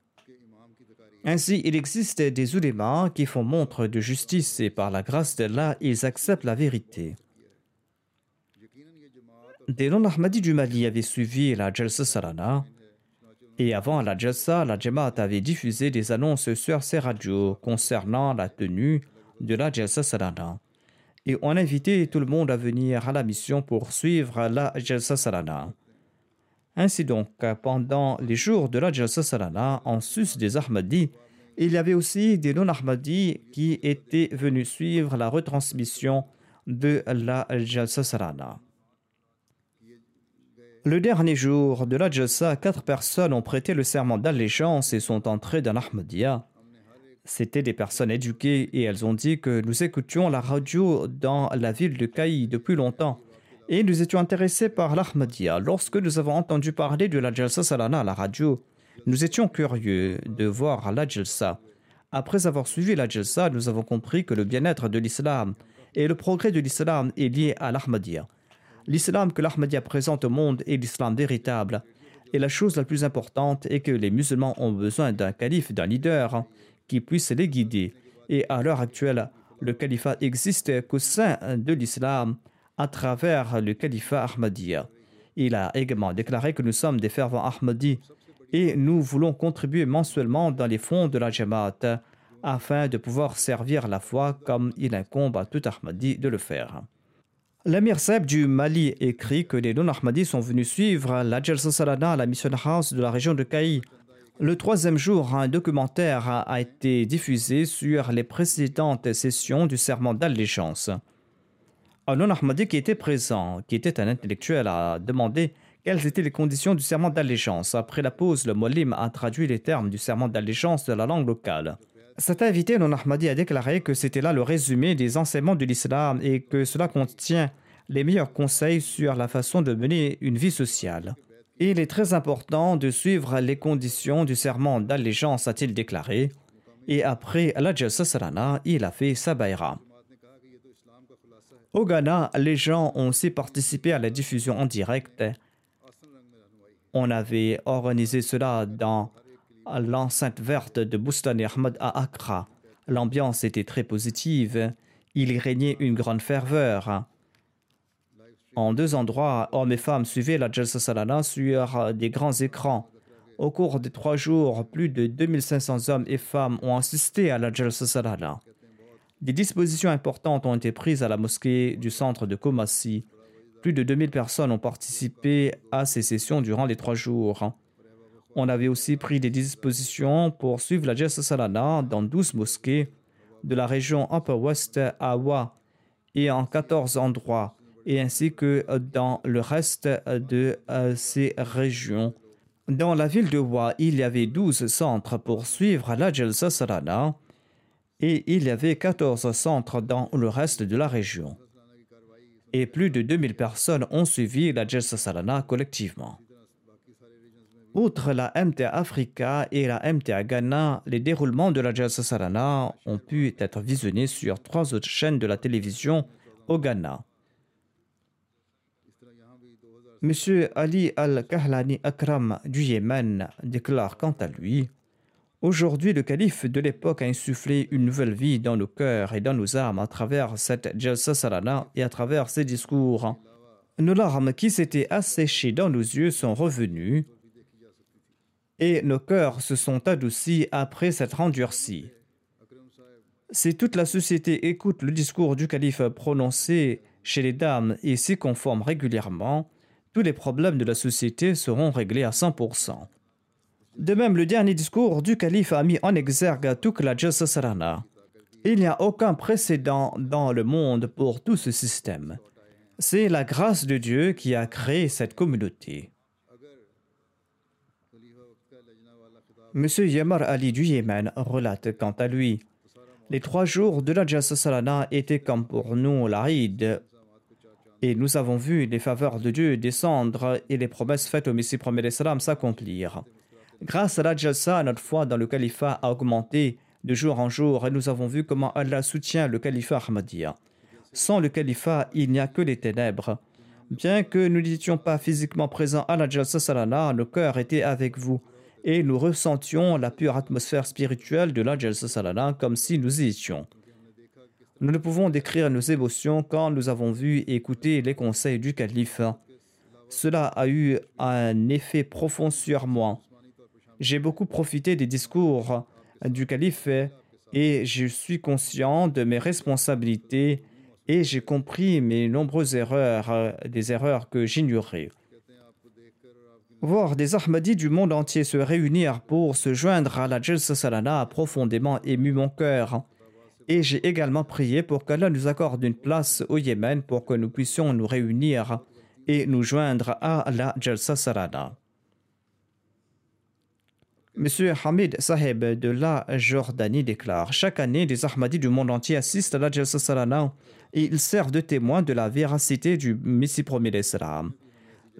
Ainsi, il existe des ulémas qui font montre de justice et par la grâce d'Allah, ils acceptent la vérité. Des non-Ahmadis du Mali avaient suivi la Jalsa Sarana et avant la Jalsa, la Jamaat avait diffusé des annonces sur ses radios concernant la tenue de la Jalsa Sarana. Et on invitait tout le monde à venir à la mission pour suivre la Jalsa Sarana. Ainsi donc, pendant les jours de la Jalsa Sarana, en sus des Ahmadis, il y avait aussi des non-Ahmadis qui étaient venus suivre la retransmission de la Jalsa Sarana. Le dernier jour de la Jalsa, quatre personnes ont prêté le serment d'allégeance et sont entrées dans l'Ahmadiyya. C'étaient des personnes éduquées et elles ont dit que nous écoutions la radio dans la ville de Caï depuis longtemps et nous étions intéressés par l'Ahmadiyya. Lorsque nous avons entendu parler de la Jalsa Salana à la radio, nous étions curieux de voir la Jalsa. Après avoir suivi la Jalsa, nous avons compris que le bien-être de l'islam et le progrès de l'islam est lié à l'Ahmadiyya. L'islam que l'Ahmadiyya présente au monde est l'islam véritable. Et la chose la plus importante est que les musulmans ont besoin d'un calife, d'un leader qui puisse les guider. Et à l'heure actuelle, le califat existe qu'au sein de l'islam à travers le califat Ahmadiyya. Il a également déclaré que nous sommes des fervents Ahmadis et nous voulons contribuer mensuellement dans les fonds de la Jamaat afin de pouvoir servir la foi comme il incombe à tout Ahmadi de le faire. L'Amir Seb du Mali écrit que les non-Ahmadis sont venus suivre la Salana à la mission house de la région de Caï. Le troisième jour, un documentaire a été diffusé sur les précédentes sessions du serment d'allégeance. Un non-Ahmadi qui était présent, qui était un intellectuel, a demandé quelles étaient les conditions du serment d'allégeance. Après la pause, le Molim a traduit les termes du serment d'allégeance de la langue locale. Cet invité non Ahmadi a déclaré que c'était là le résumé des enseignements de l'islam et que cela contient les meilleurs conseils sur la façon de mener une vie sociale. Il est très important de suivre les conditions du serment d'allégeance, a-t-il déclaré. Et après la Sarana, il a fait sa Au Ghana, les gens ont aussi participé à la diffusion en direct. On avait organisé cela dans l'enceinte verte de Boustani Ahmad à Accra. L'ambiance était très positive. Il y régnait une grande ferveur. En deux endroits, hommes et femmes suivaient la Jalsa Salana sur des grands écrans. Au cours des trois jours, plus de 2500 hommes et femmes ont assisté à la Jalsa Salana. Des dispositions importantes ont été prises à la mosquée du centre de Komassi. Plus de 2000 personnes ont participé à ces sessions durant les trois jours. On avait aussi pris des dispositions pour suivre la Jalsa Salana dans 12 mosquées de la région Upper West à et en 14 endroits, ainsi que dans le reste de euh, ces régions. Dans la ville de Wa, il y avait 12 centres pour suivre la Jalsa Salana et il y avait 14 centres dans le reste de la région. Et plus de 2000 personnes ont suivi la Jalsa Salana collectivement. Outre la MTA Africa et la MTA Ghana, les déroulements de la Jalsa Salana ont pu être visionnés sur trois autres chaînes de la télévision au Ghana. Monsieur Ali Al-Kahlani Akram du Yémen déclare quant à lui Aujourd'hui, le calife de l'époque a insufflé une nouvelle vie dans nos cœurs et dans nos âmes à travers cette Jalsa Salana et à travers ses discours. Nos larmes qui s'étaient asséchées dans nos yeux sont revenues et nos cœurs se sont adoucis après s'être endurcis. Si toute la société écoute le discours du calife prononcé chez les dames et s'y conforme régulièrement, tous les problèmes de la société seront réglés à 100%. De même, le dernier discours du calife a mis en exergue toute la. Il n'y a aucun précédent dans le monde pour tout ce système. C'est la grâce de Dieu qui a créé cette communauté. M. Yamar Ali du Yémen relate quant à lui Les trois jours de la Salana étaient comme pour nous l'Aïd, et nous avons vu les faveurs de Dieu descendre et les promesses faites au Messie premier s'accomplir. Grâce à la Jalsa, notre foi dans le califat a augmenté de jour en jour et nous avons vu comment Allah soutient le califat Ahmadiyya. Sans le califat, il n'y a que les ténèbres. Bien que nous n'étions pas physiquement présents à la Jalsa Salana, nos cœurs étaient avec vous et nous ressentions la pure atmosphère spirituelle de la Jalsa comme si nous y étions. Nous ne pouvons décrire nos émotions quand nous avons vu et écouté les conseils du calife. Cela a eu un effet profond sur moi j'ai beaucoup profité des discours du calife et je suis conscient de mes responsabilités et j'ai compris mes nombreuses erreurs, des erreurs que j'ignorais. Voir des Ahmadis du monde entier se réunir pour se joindre à la Jalsa Salana a profondément ému mon cœur. Et j'ai également prié pour qu'Allah nous accorde une place au Yémen pour que nous puissions nous réunir et nous joindre à la Jalsa Salana. Monsieur Hamid Saheb de la Jordanie déclare Chaque année, des Ahmadis du monde entier assistent à la Jalsa Salana et ils servent de témoins de la véracité du Messie premier.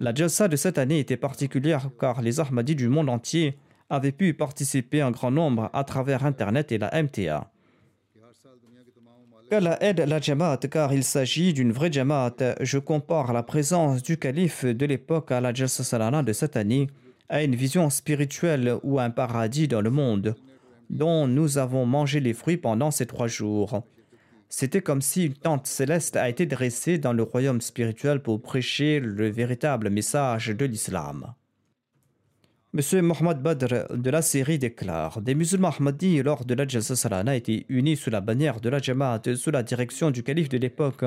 La Jalsa de cette année était particulière car les Ahmadis du monde entier avaient pu participer en grand nombre à travers Internet et la MTA. Qu'Allah aide la Jamaat car il s'agit d'une vraie Jamaat. Je compare la présence du calife de l'époque à la Jalsa Salana de cette année à une vision spirituelle ou un paradis dans le monde, dont nous avons mangé les fruits pendant ces trois jours. C'était comme si une tente céleste a été dressée dans le royaume spirituel pour prêcher le véritable message de l'islam. M. Mohamed Badr de la série déclare Des musulmans Ahmadis lors de la Salana étaient unis sous la bannière de la Jamaat sous la direction du calife de l'époque,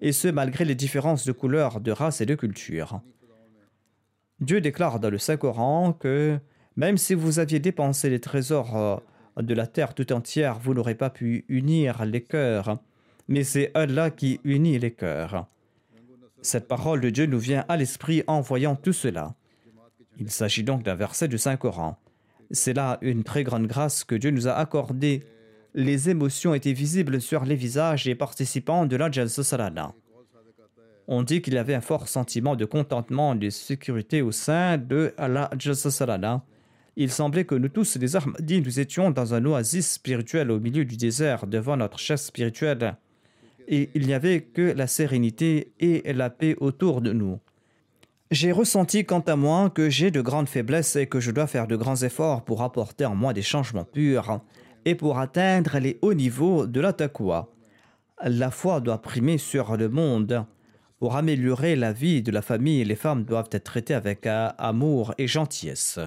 et ce malgré les différences de couleur, de race et de culture. Dieu déclare dans le Saint-Coran que même si vous aviez dépensé les trésors euh, de la terre tout entière, vous n'aurez pas pu unir les cœurs. Mais c'est Allah qui unit les cœurs. Cette parole de Dieu nous vient à l'esprit en voyant tout cela. Il s'agit donc d'un verset du Saint-Coran. C'est là une très grande grâce que Dieu nous a accordée. Les émotions étaient visibles sur les visages des participants de la Jalsa. On dit qu'il y avait un fort sentiment de contentement et de sécurité au sein de la Salana. Il semblait que nous tous, les nous étions dans un oasis spirituel au milieu du désert devant notre chaise spirituelle. et il n'y avait que la sérénité et la paix autour de nous. J'ai ressenti quant à moi que j'ai de grandes faiblesses et que je dois faire de grands efforts pour apporter en moi des changements purs et pour atteindre les hauts niveaux de la. La foi doit primer sur le monde. Pour améliorer la vie de la famille, les femmes doivent être traitées avec amour et gentillesse.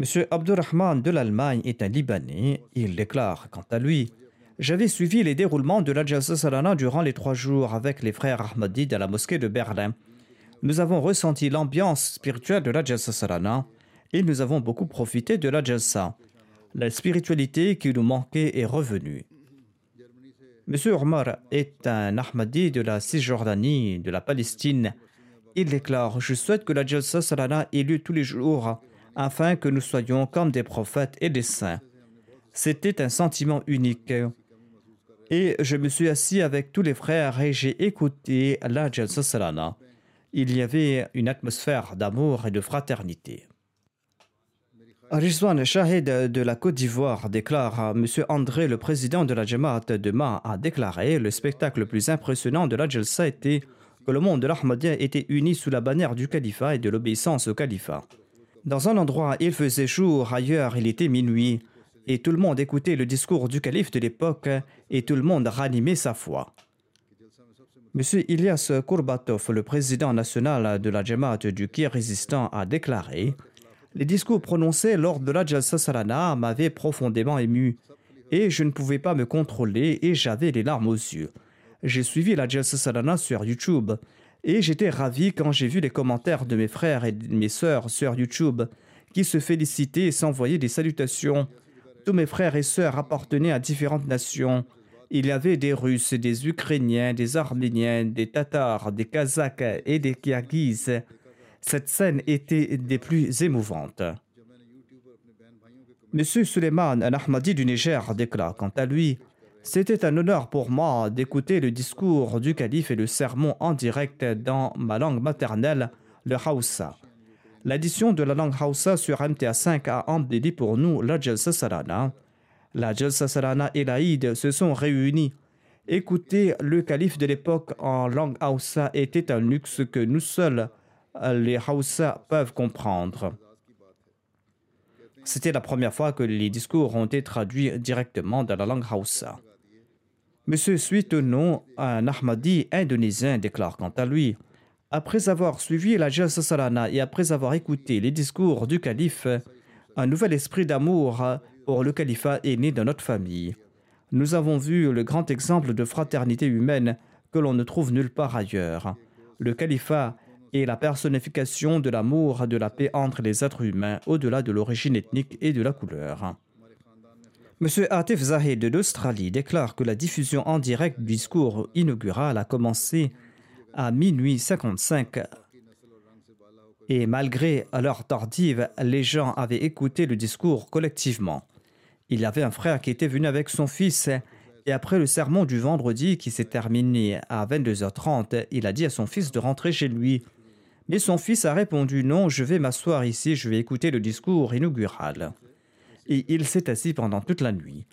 M. Abdurrahman de l'Allemagne est un Libanais. Il déclare, quant à lui, J'avais suivi les déroulements de la Jalsa Salana durant les trois jours avec les frères Ahmadid à la mosquée de Berlin. Nous avons ressenti l'ambiance spirituelle de la Jalsa Salana et nous avons beaucoup profité de la Jalsa. La spiritualité qui nous manquait est revenue. M. Omar est un Ahmadi de la Cisjordanie, de la Palestine. Il déclare Je souhaite que la Jalsa Salana ait lieu tous les jours afin que nous soyons comme des prophètes et des saints. C'était un sentiment unique. Et je me suis assis avec tous les frères et j'ai écouté la Jalsa Salana. Il y avait une atmosphère d'amour et de fraternité. Rizwan Shahid de la Côte d'Ivoire déclare M. André, le président de la Jamaat de Ma, a déclaré le spectacle le plus impressionnant de la Jalsa était que le monde de l'Ahmadiyya était uni sous la bannière du califat et de l'obéissance au califat. Dans un endroit, il faisait jour, ailleurs, il était minuit, et tout le monde écoutait le discours du calife de l'époque, et tout le monde ranimait sa foi. M. Ilyas Kourbatov, le président national de la Jamaat du Kir résistant, a déclaré les discours prononcés lors de la Jalsa Salana m'avaient profondément ému et je ne pouvais pas me contrôler et j'avais les larmes aux yeux. J'ai suivi la Jalsa Salana sur YouTube et j'étais ravi quand j'ai vu les commentaires de mes frères et de mes sœurs sur YouTube qui se félicitaient et s'envoyaient des salutations. Tous mes frères et sœurs appartenaient à différentes nations. Il y avait des Russes, des Ukrainiens, des Arméniens, des Tatars, des Kazakhs et des Kirghizes. Cette scène était des plus émouvantes. M. Suleiman Ahmadi du Niger déclare quant à lui C'était un honneur pour moi d'écouter le discours du calife et le sermon en direct dans ma langue maternelle, le Hausa. L'addition de la langue Hausa sur MTA5 a embelli pour nous la Jalsa Sarana. La Jalsa Sarana et l'Aïd se sont réunis. Écouter le calife de l'époque en langue Hausa était un luxe que nous seuls les Hausa peuvent comprendre. C'était la première fois que les discours ont été traduits directement dans la langue Hausa. Monsieur Suitono, un Ahmadi indonésien, déclare quant à lui Après avoir suivi la Jalsa Salana et après avoir écouté les discours du calife, un nouvel esprit d'amour pour le califat est né dans notre famille. Nous avons vu le grand exemple de fraternité humaine que l'on ne trouve nulle part ailleurs. Le califat et la personnification de l'amour de la paix entre les êtres humains au-delà de l'origine ethnique et de la couleur. M. Atif Zahid d'Australie déclare que la diffusion en direct du discours inaugural a commencé à minuit 55 et malgré l'heure tardive, les gens avaient écouté le discours collectivement. Il y avait un frère qui était venu avec son fils et après le sermon du vendredi qui s'est terminé à 22h30, il a dit à son fils de rentrer chez lui. Mais son fils a répondu Non, je vais m'asseoir ici, je vais écouter le discours inaugural. Et il s'est assis pendant toute la nuit.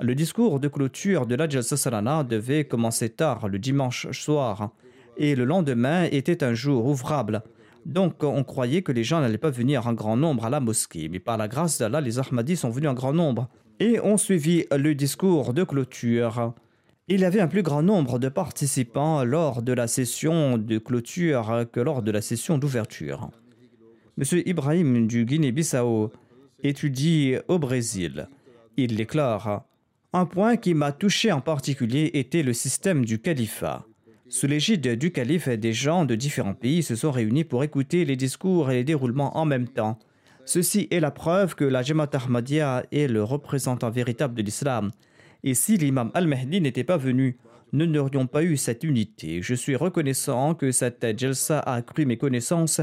Le discours de clôture de la devait commencer tard le dimanche soir, et le lendemain était un jour ouvrable. Donc on croyait que les gens n'allaient pas venir en grand nombre à la mosquée, mais par la grâce d'Allah, les Ahmadis sont venus en grand nombre et ont suivi le discours de clôture. Il y avait un plus grand nombre de participants lors de la session de clôture que lors de la session d'ouverture. M. Ibrahim du Guinée-Bissau étudie au Brésil. Il déclare Un point qui m'a touché en particulier était le système du califat. Sous l'égide du calife, des gens de différents pays se sont réunis pour écouter les discours et les déroulements en même temps. Ceci est la preuve que la Jamaat Ahmadiyya est le représentant véritable de l'islam et si l'imam al-Mahdi n'était pas venu, nous n'aurions pas eu cette unité. Je suis reconnaissant que cette Jalsa a accru mes connaissances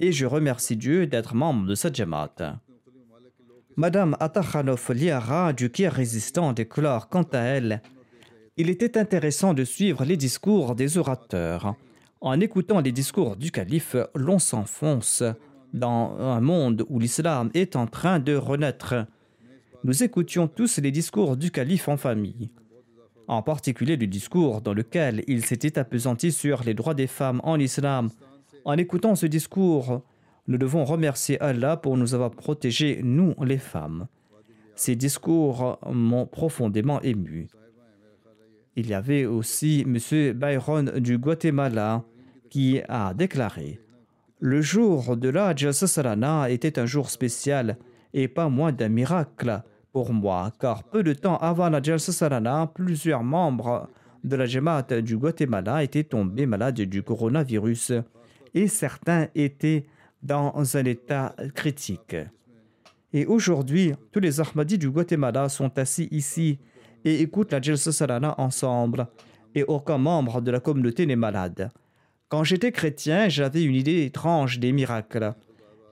et je remercie Dieu d'être membre de cette Jamaat. Madame Atakhanov Liara du Kir résistant déclare quant à elle Il était intéressant de suivre les discours des orateurs. En écoutant les discours du calife, l'on s'enfonce dans un monde où l'islam est en train de renaître nous écoutions tous les discours du calife en famille. en particulier le discours dans lequel il s'était appesanti sur les droits des femmes en islam. En écoutant ce discours, nous devons remercier Allah pour nous avoir protégés, nous les femmes. Ces discours m'ont profondément ému. Il y avait aussi M. Byron du Guatemala qui a déclaré Le jour de la Salana était un jour spécial et pas moins d'un miracle pour moi, car peu de temps avant la Salana, plusieurs membres de la Jamaat du Guatemala étaient tombés malades du coronavirus et certains étaient dans un état critique. Et aujourd'hui, tous les Ahmadis du Guatemala sont assis ici et écoutent la Jalsa Salana ensemble, et aucun membre de la communauté n'est malade. Quand j'étais chrétien, j'avais une idée étrange des miracles.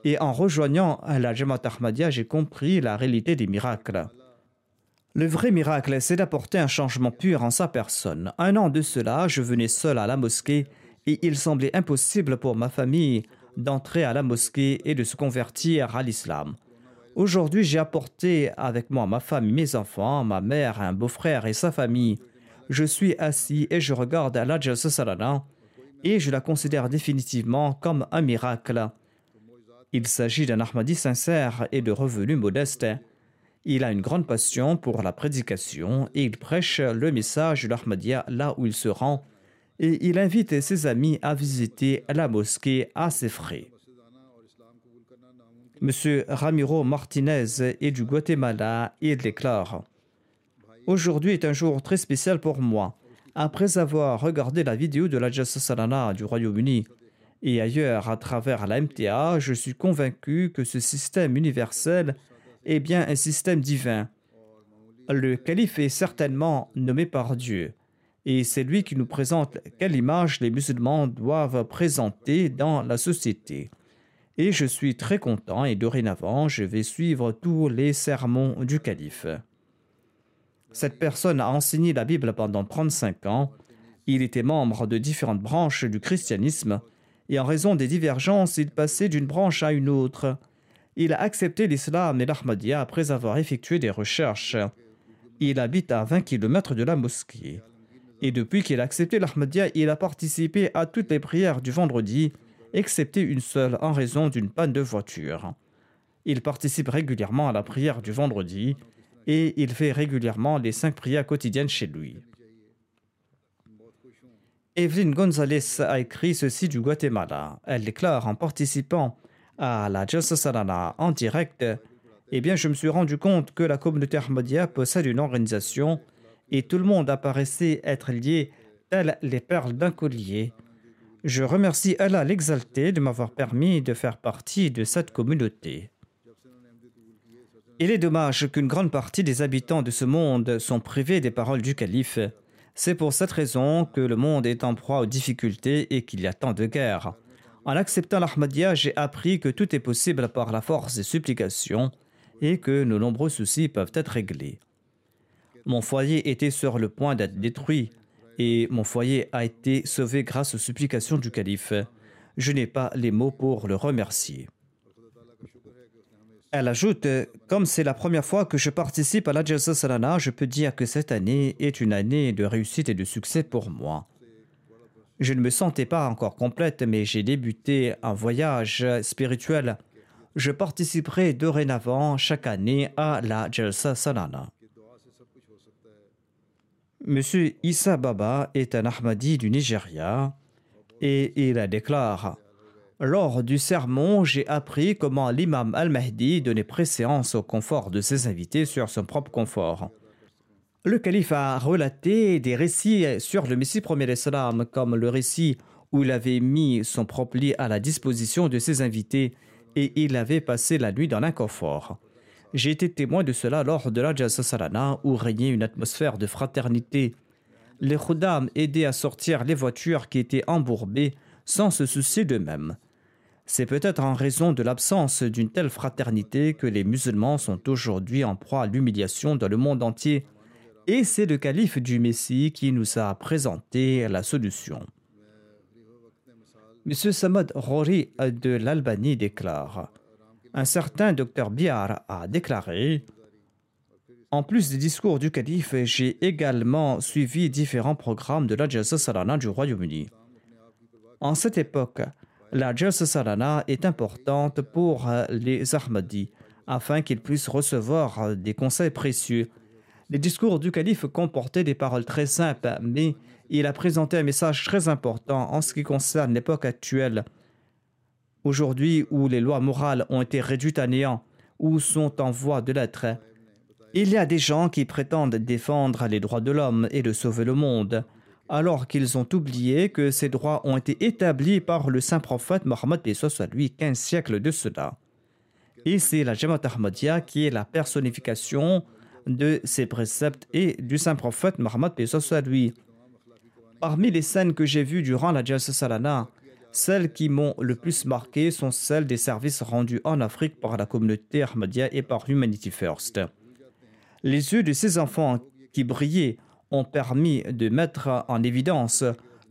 Et en rejoignant la Jamaat Ahmadiyya, j'ai compris la réalité des miracles. Le vrai miracle, c'est d'apporter un changement pur en sa personne. Un an de cela, je venais seul à la mosquée et il semblait impossible pour ma famille d'entrer à la mosquée et de se convertir à l'islam. Aujourd'hui, j'ai apporté avec moi ma femme, mes enfants, ma mère, un beau-frère et sa famille. Je suis assis et je regarde la Salana et je la considère définitivement comme un miracle. Il s'agit d'un Ahmadi sincère et de revenus modestes. Il a une grande passion pour la prédication et il prêche le message de l'Ahmadiyya là où il se rend et il invite ses amis à visiter la mosquée à ses frais. Monsieur Ramiro Martinez est du Guatemala et déclare Aujourd'hui est un jour très spécial pour moi. Après avoir regardé la vidéo de la Salana du Royaume-Uni et ailleurs à travers la MTA, je suis convaincu que ce système universel est bien un système divin. Le calife est certainement nommé par Dieu et c'est lui qui nous présente quelle image les musulmans doivent présenter dans la société. Et je suis très content et dorénavant, je vais suivre tous les sermons du calife. Cette personne a enseigné la Bible pendant 35 ans. Il était membre de différentes branches du christianisme et en raison des divergences, il passait d'une branche à une autre. Il a accepté l'islam et l'Ahmadiyya après avoir effectué des recherches. Il habite à 20 km de la mosquée. Et depuis qu'il a accepté l'Ahmadiyya, il a participé à toutes les prières du vendredi excepté une seule en raison d'une panne de voiture. Il participe régulièrement à la prière du vendredi et il fait régulièrement les cinq prières quotidiennes chez lui. Evelyn Gonzalez a écrit ceci du Guatemala. Elle déclare en participant à la Jalsa Salana en direct Eh bien, je me suis rendu compte que la communauté Ahmadiyya possède une organisation et tout le monde apparaissait être lié telles les perles d'un collier. Je remercie Allah l'exalté de m'avoir permis de faire partie de cette communauté. Il est dommage qu'une grande partie des habitants de ce monde sont privés des paroles du calife. C'est pour cette raison que le monde est en proie aux difficultés et qu'il y a tant de guerres. En acceptant l'Ahmadiyya, j'ai appris que tout est possible par la force des supplications et que nos nombreux soucis peuvent être réglés. Mon foyer était sur le point d'être détruit et mon foyer a été sauvé grâce aux supplications du calife. Je n'ai pas les mots pour le remercier. Elle ajoute Comme c'est la première fois que je participe à la Jalsa Salana, je peux dire que cette année est une année de réussite et de succès pour moi. Je ne me sentais pas encore complète, mais j'ai débuté un voyage spirituel. Je participerai dorénavant chaque année à la Jalsa Salana. Monsieur Issa Baba est un Ahmadi du Nigeria et il déclare Lors du sermon, j'ai appris comment l'imam al-Mahdi donnait préséance au confort de ses invités sur son propre confort. Le calife a relaté des récits sur le Messie premier l'Islam, comme le récit où il avait mis son propre lit à la disposition de ses invités et il avait passé la nuit dans l'inconfort. J'ai été témoin de cela lors de la Jalsa Salana où régnait une atmosphère de fraternité. Les Khuddam aidaient à sortir les voitures qui étaient embourbées sans se soucier d'eux-mêmes. C'est peut-être en raison de l'absence d'une telle fraternité que les musulmans sont aujourd'hui en proie à l'humiliation dans le monde entier. Et c'est le calife du Messie qui nous a présenté la solution. M. Samad Rory de l'Albanie déclare un certain docteur Biar a déclaré En plus des discours du calife, j'ai également suivi différents programmes de la Jalsa Salana du Royaume-Uni. En cette époque, la Jalsa Salana est importante pour les Ahmadis afin qu'ils puissent recevoir des conseils précieux. Les discours du calife comportaient des paroles très simples, mais il a présenté un message très important en ce qui concerne l'époque actuelle. Aujourd'hui, où les lois morales ont été réduites à néant ou sont en voie de l'être, il y a des gens qui prétendent défendre les droits de l'homme et de sauver le monde, alors qu'ils ont oublié que ces droits ont été établis par le saint prophète Mohammed soit lui 15 siècles de cela. Et c'est la Jamaat Ahmadiyya qui est la personnification de ces préceptes et du saint prophète Mohammed soit lui. Parmi les scènes que j'ai vues durant la Jalsa Salana, celles qui m'ont le plus marqué sont celles des services rendus en Afrique par la communauté Ahmadiyya et par Humanity First. Les yeux de ces enfants qui brillaient ont permis de mettre en évidence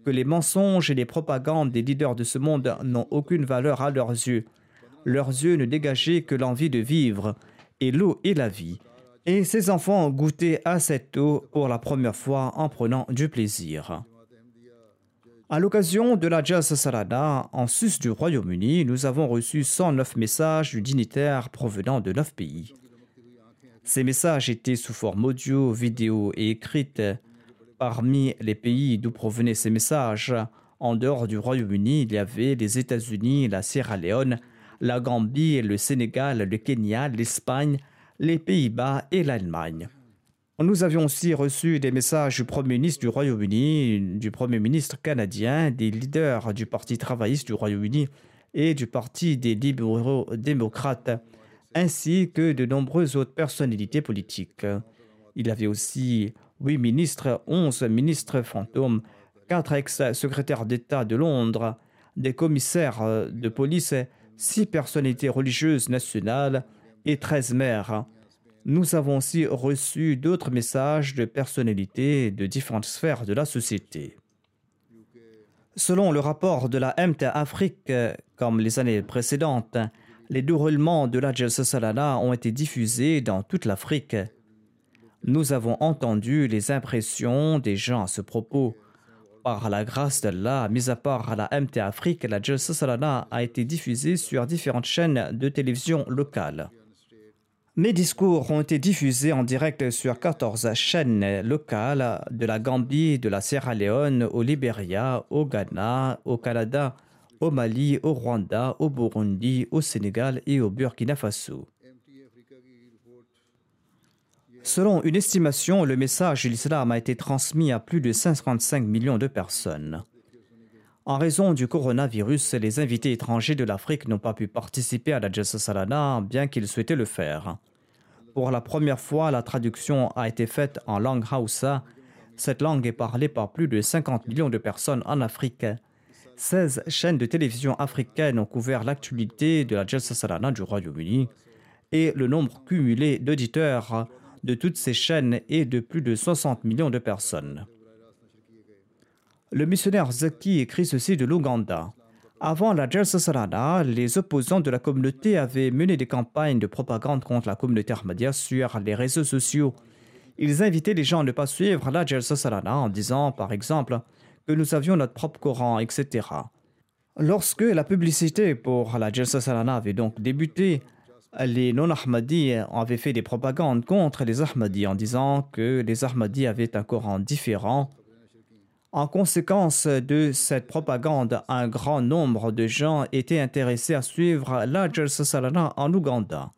que les mensonges et les propagandes des leaders de ce monde n'ont aucune valeur à leurs yeux. Leurs yeux ne dégageaient que l'envie de vivre, et l'eau est la vie. Et ces enfants ont goûté à cette eau pour la première fois en prenant du plaisir. À l'occasion de la Jazz Salada, en sus du Royaume-Uni, nous avons reçu 109 messages du dignitaire provenant de 9 pays. Ces messages étaient sous forme audio, vidéo et écrite. Parmi les pays d'où provenaient ces messages, en dehors du Royaume-Uni, il y avait les États-Unis, la Sierra Leone, la Gambie, le Sénégal, le Kenya, l'Espagne, les Pays-Bas et l'Allemagne. Nous avions aussi reçu des messages du Premier ministre du Royaume-Uni, du Premier ministre canadien, des leaders du Parti travailliste du Royaume-Uni et du Parti des libéraux démocrates, ainsi que de nombreuses autres personnalités politiques. Il y avait aussi huit ministres, onze ministres fantômes, quatre ex-secrétaires d'État de Londres, des commissaires de police, six personnalités religieuses nationales et treize maires. Nous avons aussi reçu d'autres messages de personnalités de différentes sphères de la société. Selon le rapport de la MT Afrique, comme les années précédentes, les déroulements de la Jalsa Salana ont été diffusés dans toute l'Afrique. Nous avons entendu les impressions des gens à ce propos. Par la grâce d'Allah, mis à part la MT Afrique, la Jalsa Salana a été diffusée sur différentes chaînes de télévision locales. Mes discours ont été diffusés en direct sur 14 chaînes locales de la Gambie, de la Sierra Leone, au Libéria, au Ghana, au Canada, au Mali, au Rwanda, au Burundi, au Sénégal et au Burkina Faso. Selon une estimation, le message de l'islam a été transmis à plus de 55 millions de personnes. En raison du coronavirus, les invités étrangers de l'Afrique n'ont pas pu participer à la Jalsa Salana, bien qu'ils souhaitaient le faire. Pour la première fois, la traduction a été faite en langue Hausa. Cette langue est parlée par plus de 50 millions de personnes en Afrique. 16 chaînes de télévision africaines ont couvert l'actualité de la Jalsa Salana du Royaume-Uni et le nombre cumulé d'auditeurs de toutes ces chaînes est de plus de 60 millions de personnes. Le missionnaire Zaki écrit ceci de l'Ouganda. Avant la Jalsa Salana, les opposants de la communauté avaient mené des campagnes de propagande contre la communauté Ahmadiyya sur les réseaux sociaux. Ils invitaient les gens à ne pas suivre la Jalsa Salana en disant, par exemple, que nous avions notre propre Coran, etc. Lorsque la publicité pour la Jalsa Salana avait donc débuté, les non-Ahmadis avaient fait des propagandes contre les Ahmadis en disant que les Ahmadis avaient un Coran différent en conséquence de cette propagande, un grand nombre de gens étaient intéressés à suivre la Jalsa en Ouganda.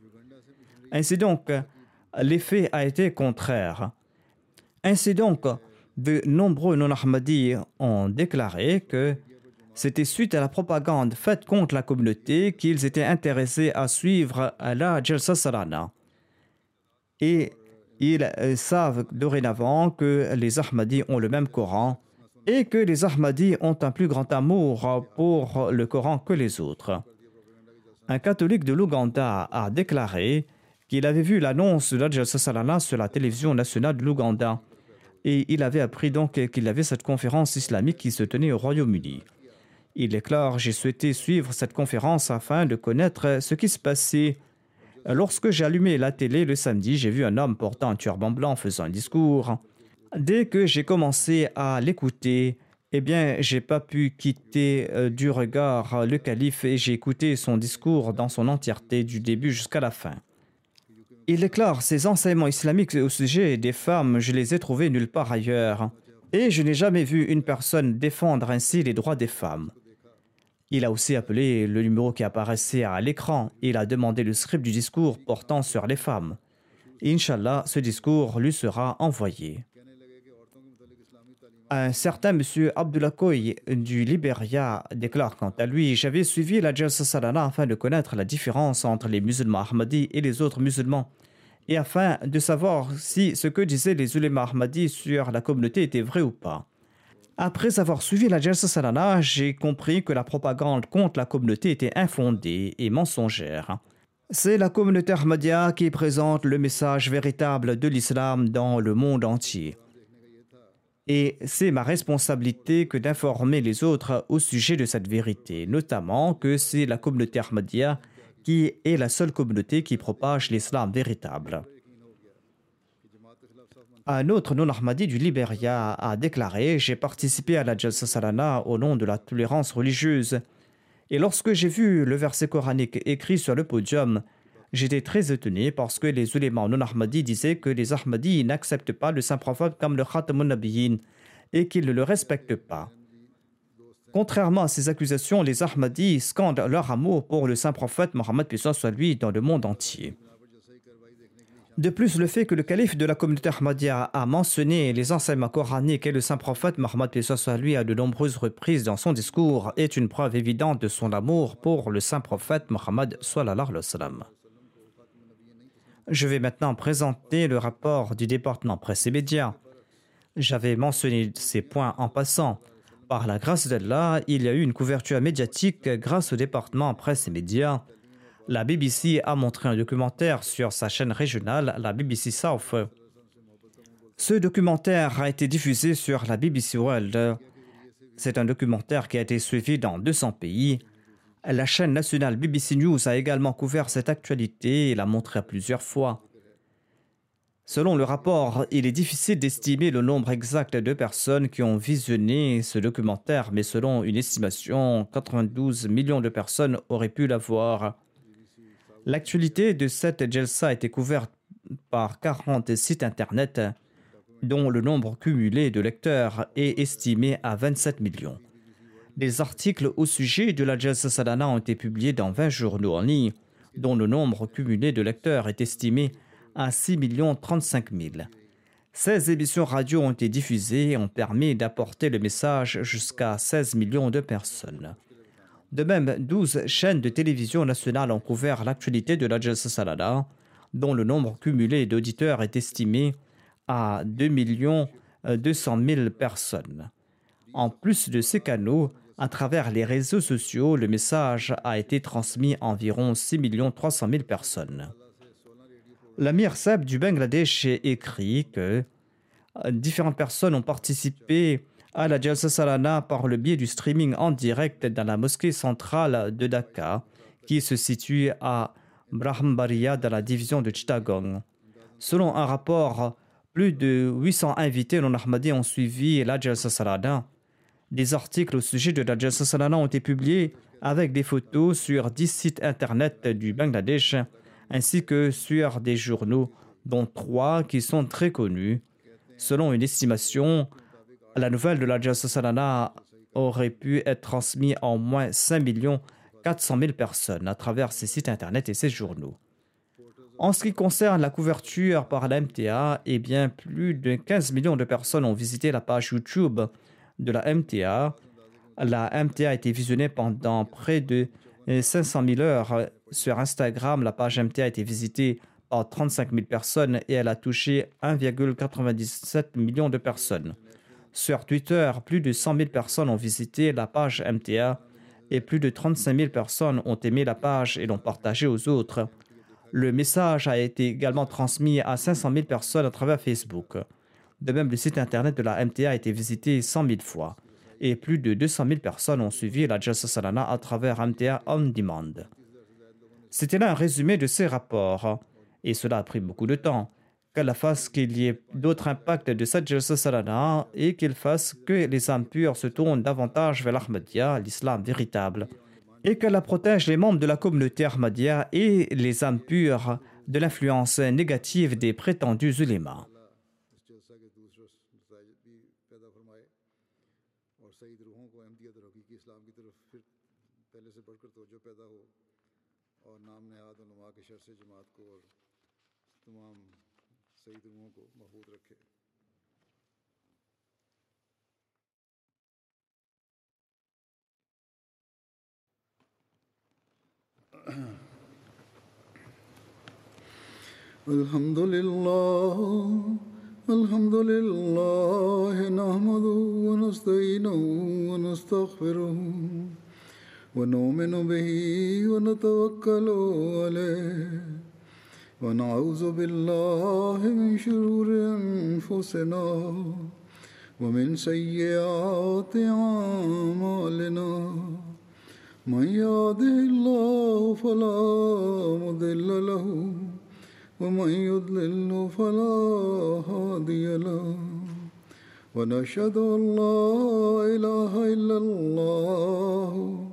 Ainsi donc, l'effet a été contraire. Ainsi donc, de nombreux non-Ahmadis ont déclaré que c'était suite à la propagande faite contre la communauté qu'ils étaient intéressés à suivre la Jalsa Salana. Et ils savent dorénavant que les Ahmadis ont le même Coran et que les Ahmadis ont un plus grand amour pour le Coran que les autres. Un catholique de l'Ouganda a déclaré qu'il avait vu l'annonce de l'Ajasa Salana sur la télévision nationale de l'Ouganda et il avait appris donc qu'il avait cette conférence islamique qui se tenait au Royaume-Uni. Il déclare J'ai souhaité suivre cette conférence afin de connaître ce qui se passait. Lorsque j'ai allumé la télé le samedi, j'ai vu un homme portant un turban blanc faisant un discours. Dès que j'ai commencé à l'écouter, eh bien, j'ai pas pu quitter euh, du regard le calife et j'ai écouté son discours dans son entièreté du début jusqu'à la fin. Il déclare ses enseignements islamiques au sujet des femmes, je les ai trouvés nulle part ailleurs. Et je n'ai jamais vu une personne défendre ainsi les droits des femmes. Il a aussi appelé le numéro qui apparaissait à l'écran. Il a demandé le script du discours portant sur les femmes. Inch'Allah, ce discours lui sera envoyé. Un certain monsieur Abdullakoy du Liberia déclare quant à lui J'avais suivi la Jalsa Salana afin de connaître la différence entre les musulmans Ahmadis et les autres musulmans et afin de savoir si ce que disaient les ulémas Ahmadis sur la communauté était vrai ou pas. Après avoir suivi la Jalsa Salana, j'ai compris que la propagande contre la communauté était infondée et mensongère. C'est la communauté Ahmadiyya qui présente le message véritable de l'islam dans le monde entier. Et c'est ma responsabilité que d'informer les autres au sujet de cette vérité, notamment que c'est la communauté Ahmadiyya qui est la seule communauté qui propage l'islam véritable. Un autre non-Ahmadi du Liberia a déclaré J'ai participé à la Jalsa Salana au nom de la tolérance religieuse. Et lorsque j'ai vu le verset coranique écrit sur le podium, J'étais très étonné parce que les ulémas non Ahmadis disaient que les Ahmadis n'acceptent pas le saint prophète comme le Khatamun Nabiyin et qu'ils ne le respectent pas. Contrairement à ces accusations, les Ahmadis scandent leur amour pour le saint prophète Mohammed soit lui dans le monde entier. De plus, le fait que le calife de la communauté Ahmadiyya a mentionné les enseignements coraniques et le saint prophète Mohammed soit lui à de nombreuses reprises dans son discours est une preuve évidente de son amour pour le saint prophète Mohammed sallallahu. Je vais maintenant présenter le rapport du département presse et médias. J'avais mentionné ces points en passant. Par la grâce d'Allah, il y a eu une couverture médiatique grâce au département presse et médias. La BBC a montré un documentaire sur sa chaîne régionale, la BBC South. Ce documentaire a été diffusé sur la BBC World. C'est un documentaire qui a été suivi dans 200 pays. La chaîne nationale BBC News a également couvert cette actualité et l'a montré plusieurs fois. Selon le rapport, il est difficile d'estimer le nombre exact de personnes qui ont visionné ce documentaire, mais selon une estimation, 92 millions de personnes auraient pu la voir. L'actualité de cette Jelsa a été couverte par 40 sites Internet, dont le nombre cumulé de lecteurs est estimé à 27 millions. Des articles au sujet de la Jalsa ont été publiés dans 20 journaux en ligne, dont le nombre cumulé de lecteurs est estimé à 6 35 000. 16 émissions radio ont été diffusées et ont permis d'apporter le message jusqu'à 16 millions de personnes. De même, 12 chaînes de télévision nationales ont couvert l'actualité de la Jalsa Salana, dont le nombre cumulé d'auditeurs est estimé à 2 200 000 personnes. En plus de ces canaux, à travers les réseaux sociaux, le message a été transmis à environ 6 300 000 personnes. L'Amir Seb du Bangladesh écrit que euh, différentes personnes ont participé à la Jalsa Salana par le biais du streaming en direct dans la mosquée centrale de Dhaka, qui se situe à Brahmbaria dans la division de Chittagong. Selon un rapport, plus de 800 invités non ahmadis ont suivi la Jalsa Salana des articles au sujet de la Salana ont été publiés avec des photos sur 10 sites internet du Bangladesh ainsi que sur des journaux, dont trois qui sont très connus. Selon une estimation, la nouvelle de la Jalsa Salana aurait pu être transmise au moins 5 400 000 personnes à travers ces sites internet et ces journaux. En ce qui concerne la couverture par la MTA, eh bien, plus de 15 millions de personnes ont visité la page YouTube de la MTA. La MTA a été visionnée pendant près de 500 000 heures. Sur Instagram, la page MTA a été visitée par 35 000 personnes et elle a touché 1,97 million de personnes. Sur Twitter, plus de 100 000 personnes ont visité la page MTA et plus de 35 000 personnes ont aimé la page et l'ont partagée aux autres. Le message a été également transmis à 500 000 personnes à travers Facebook. De même, le site internet de la MTA a été visité 100 000 fois et plus de 200 000 personnes ont suivi la Jalsa Salana à travers MTA On Demand. C'était là un résumé de ces rapports. Et cela a pris beaucoup de temps. Qu'Allah fasse qu'il y ait d'autres impacts de cette Jalsa Salana et qu'il fasse que les âmes pures se tournent davantage vers l'Ahmadiyya, l'islam véritable. Et qu'Allah protège les membres de la communauté Ahmadiyya et les âmes pures de l'influence négative des prétendus ulémas. بڑھ کر توجہ پیدا ہو اور نام نہاد و نما کے شر جماعت کو اور تمام صحیح روحوں کو محفوظ رکھے۔ الحمد للہ الحمد للہ نحمد ونستعینه ونستغفره ونؤمن به ونتوكل عليه. ونعوذ بالله من شرور أنفسنا ومن سيئات أعمالنا. من يهده الله فلا مضل له ومن يضلل فلا هادي له. ونشهد أن لا إله إلا الله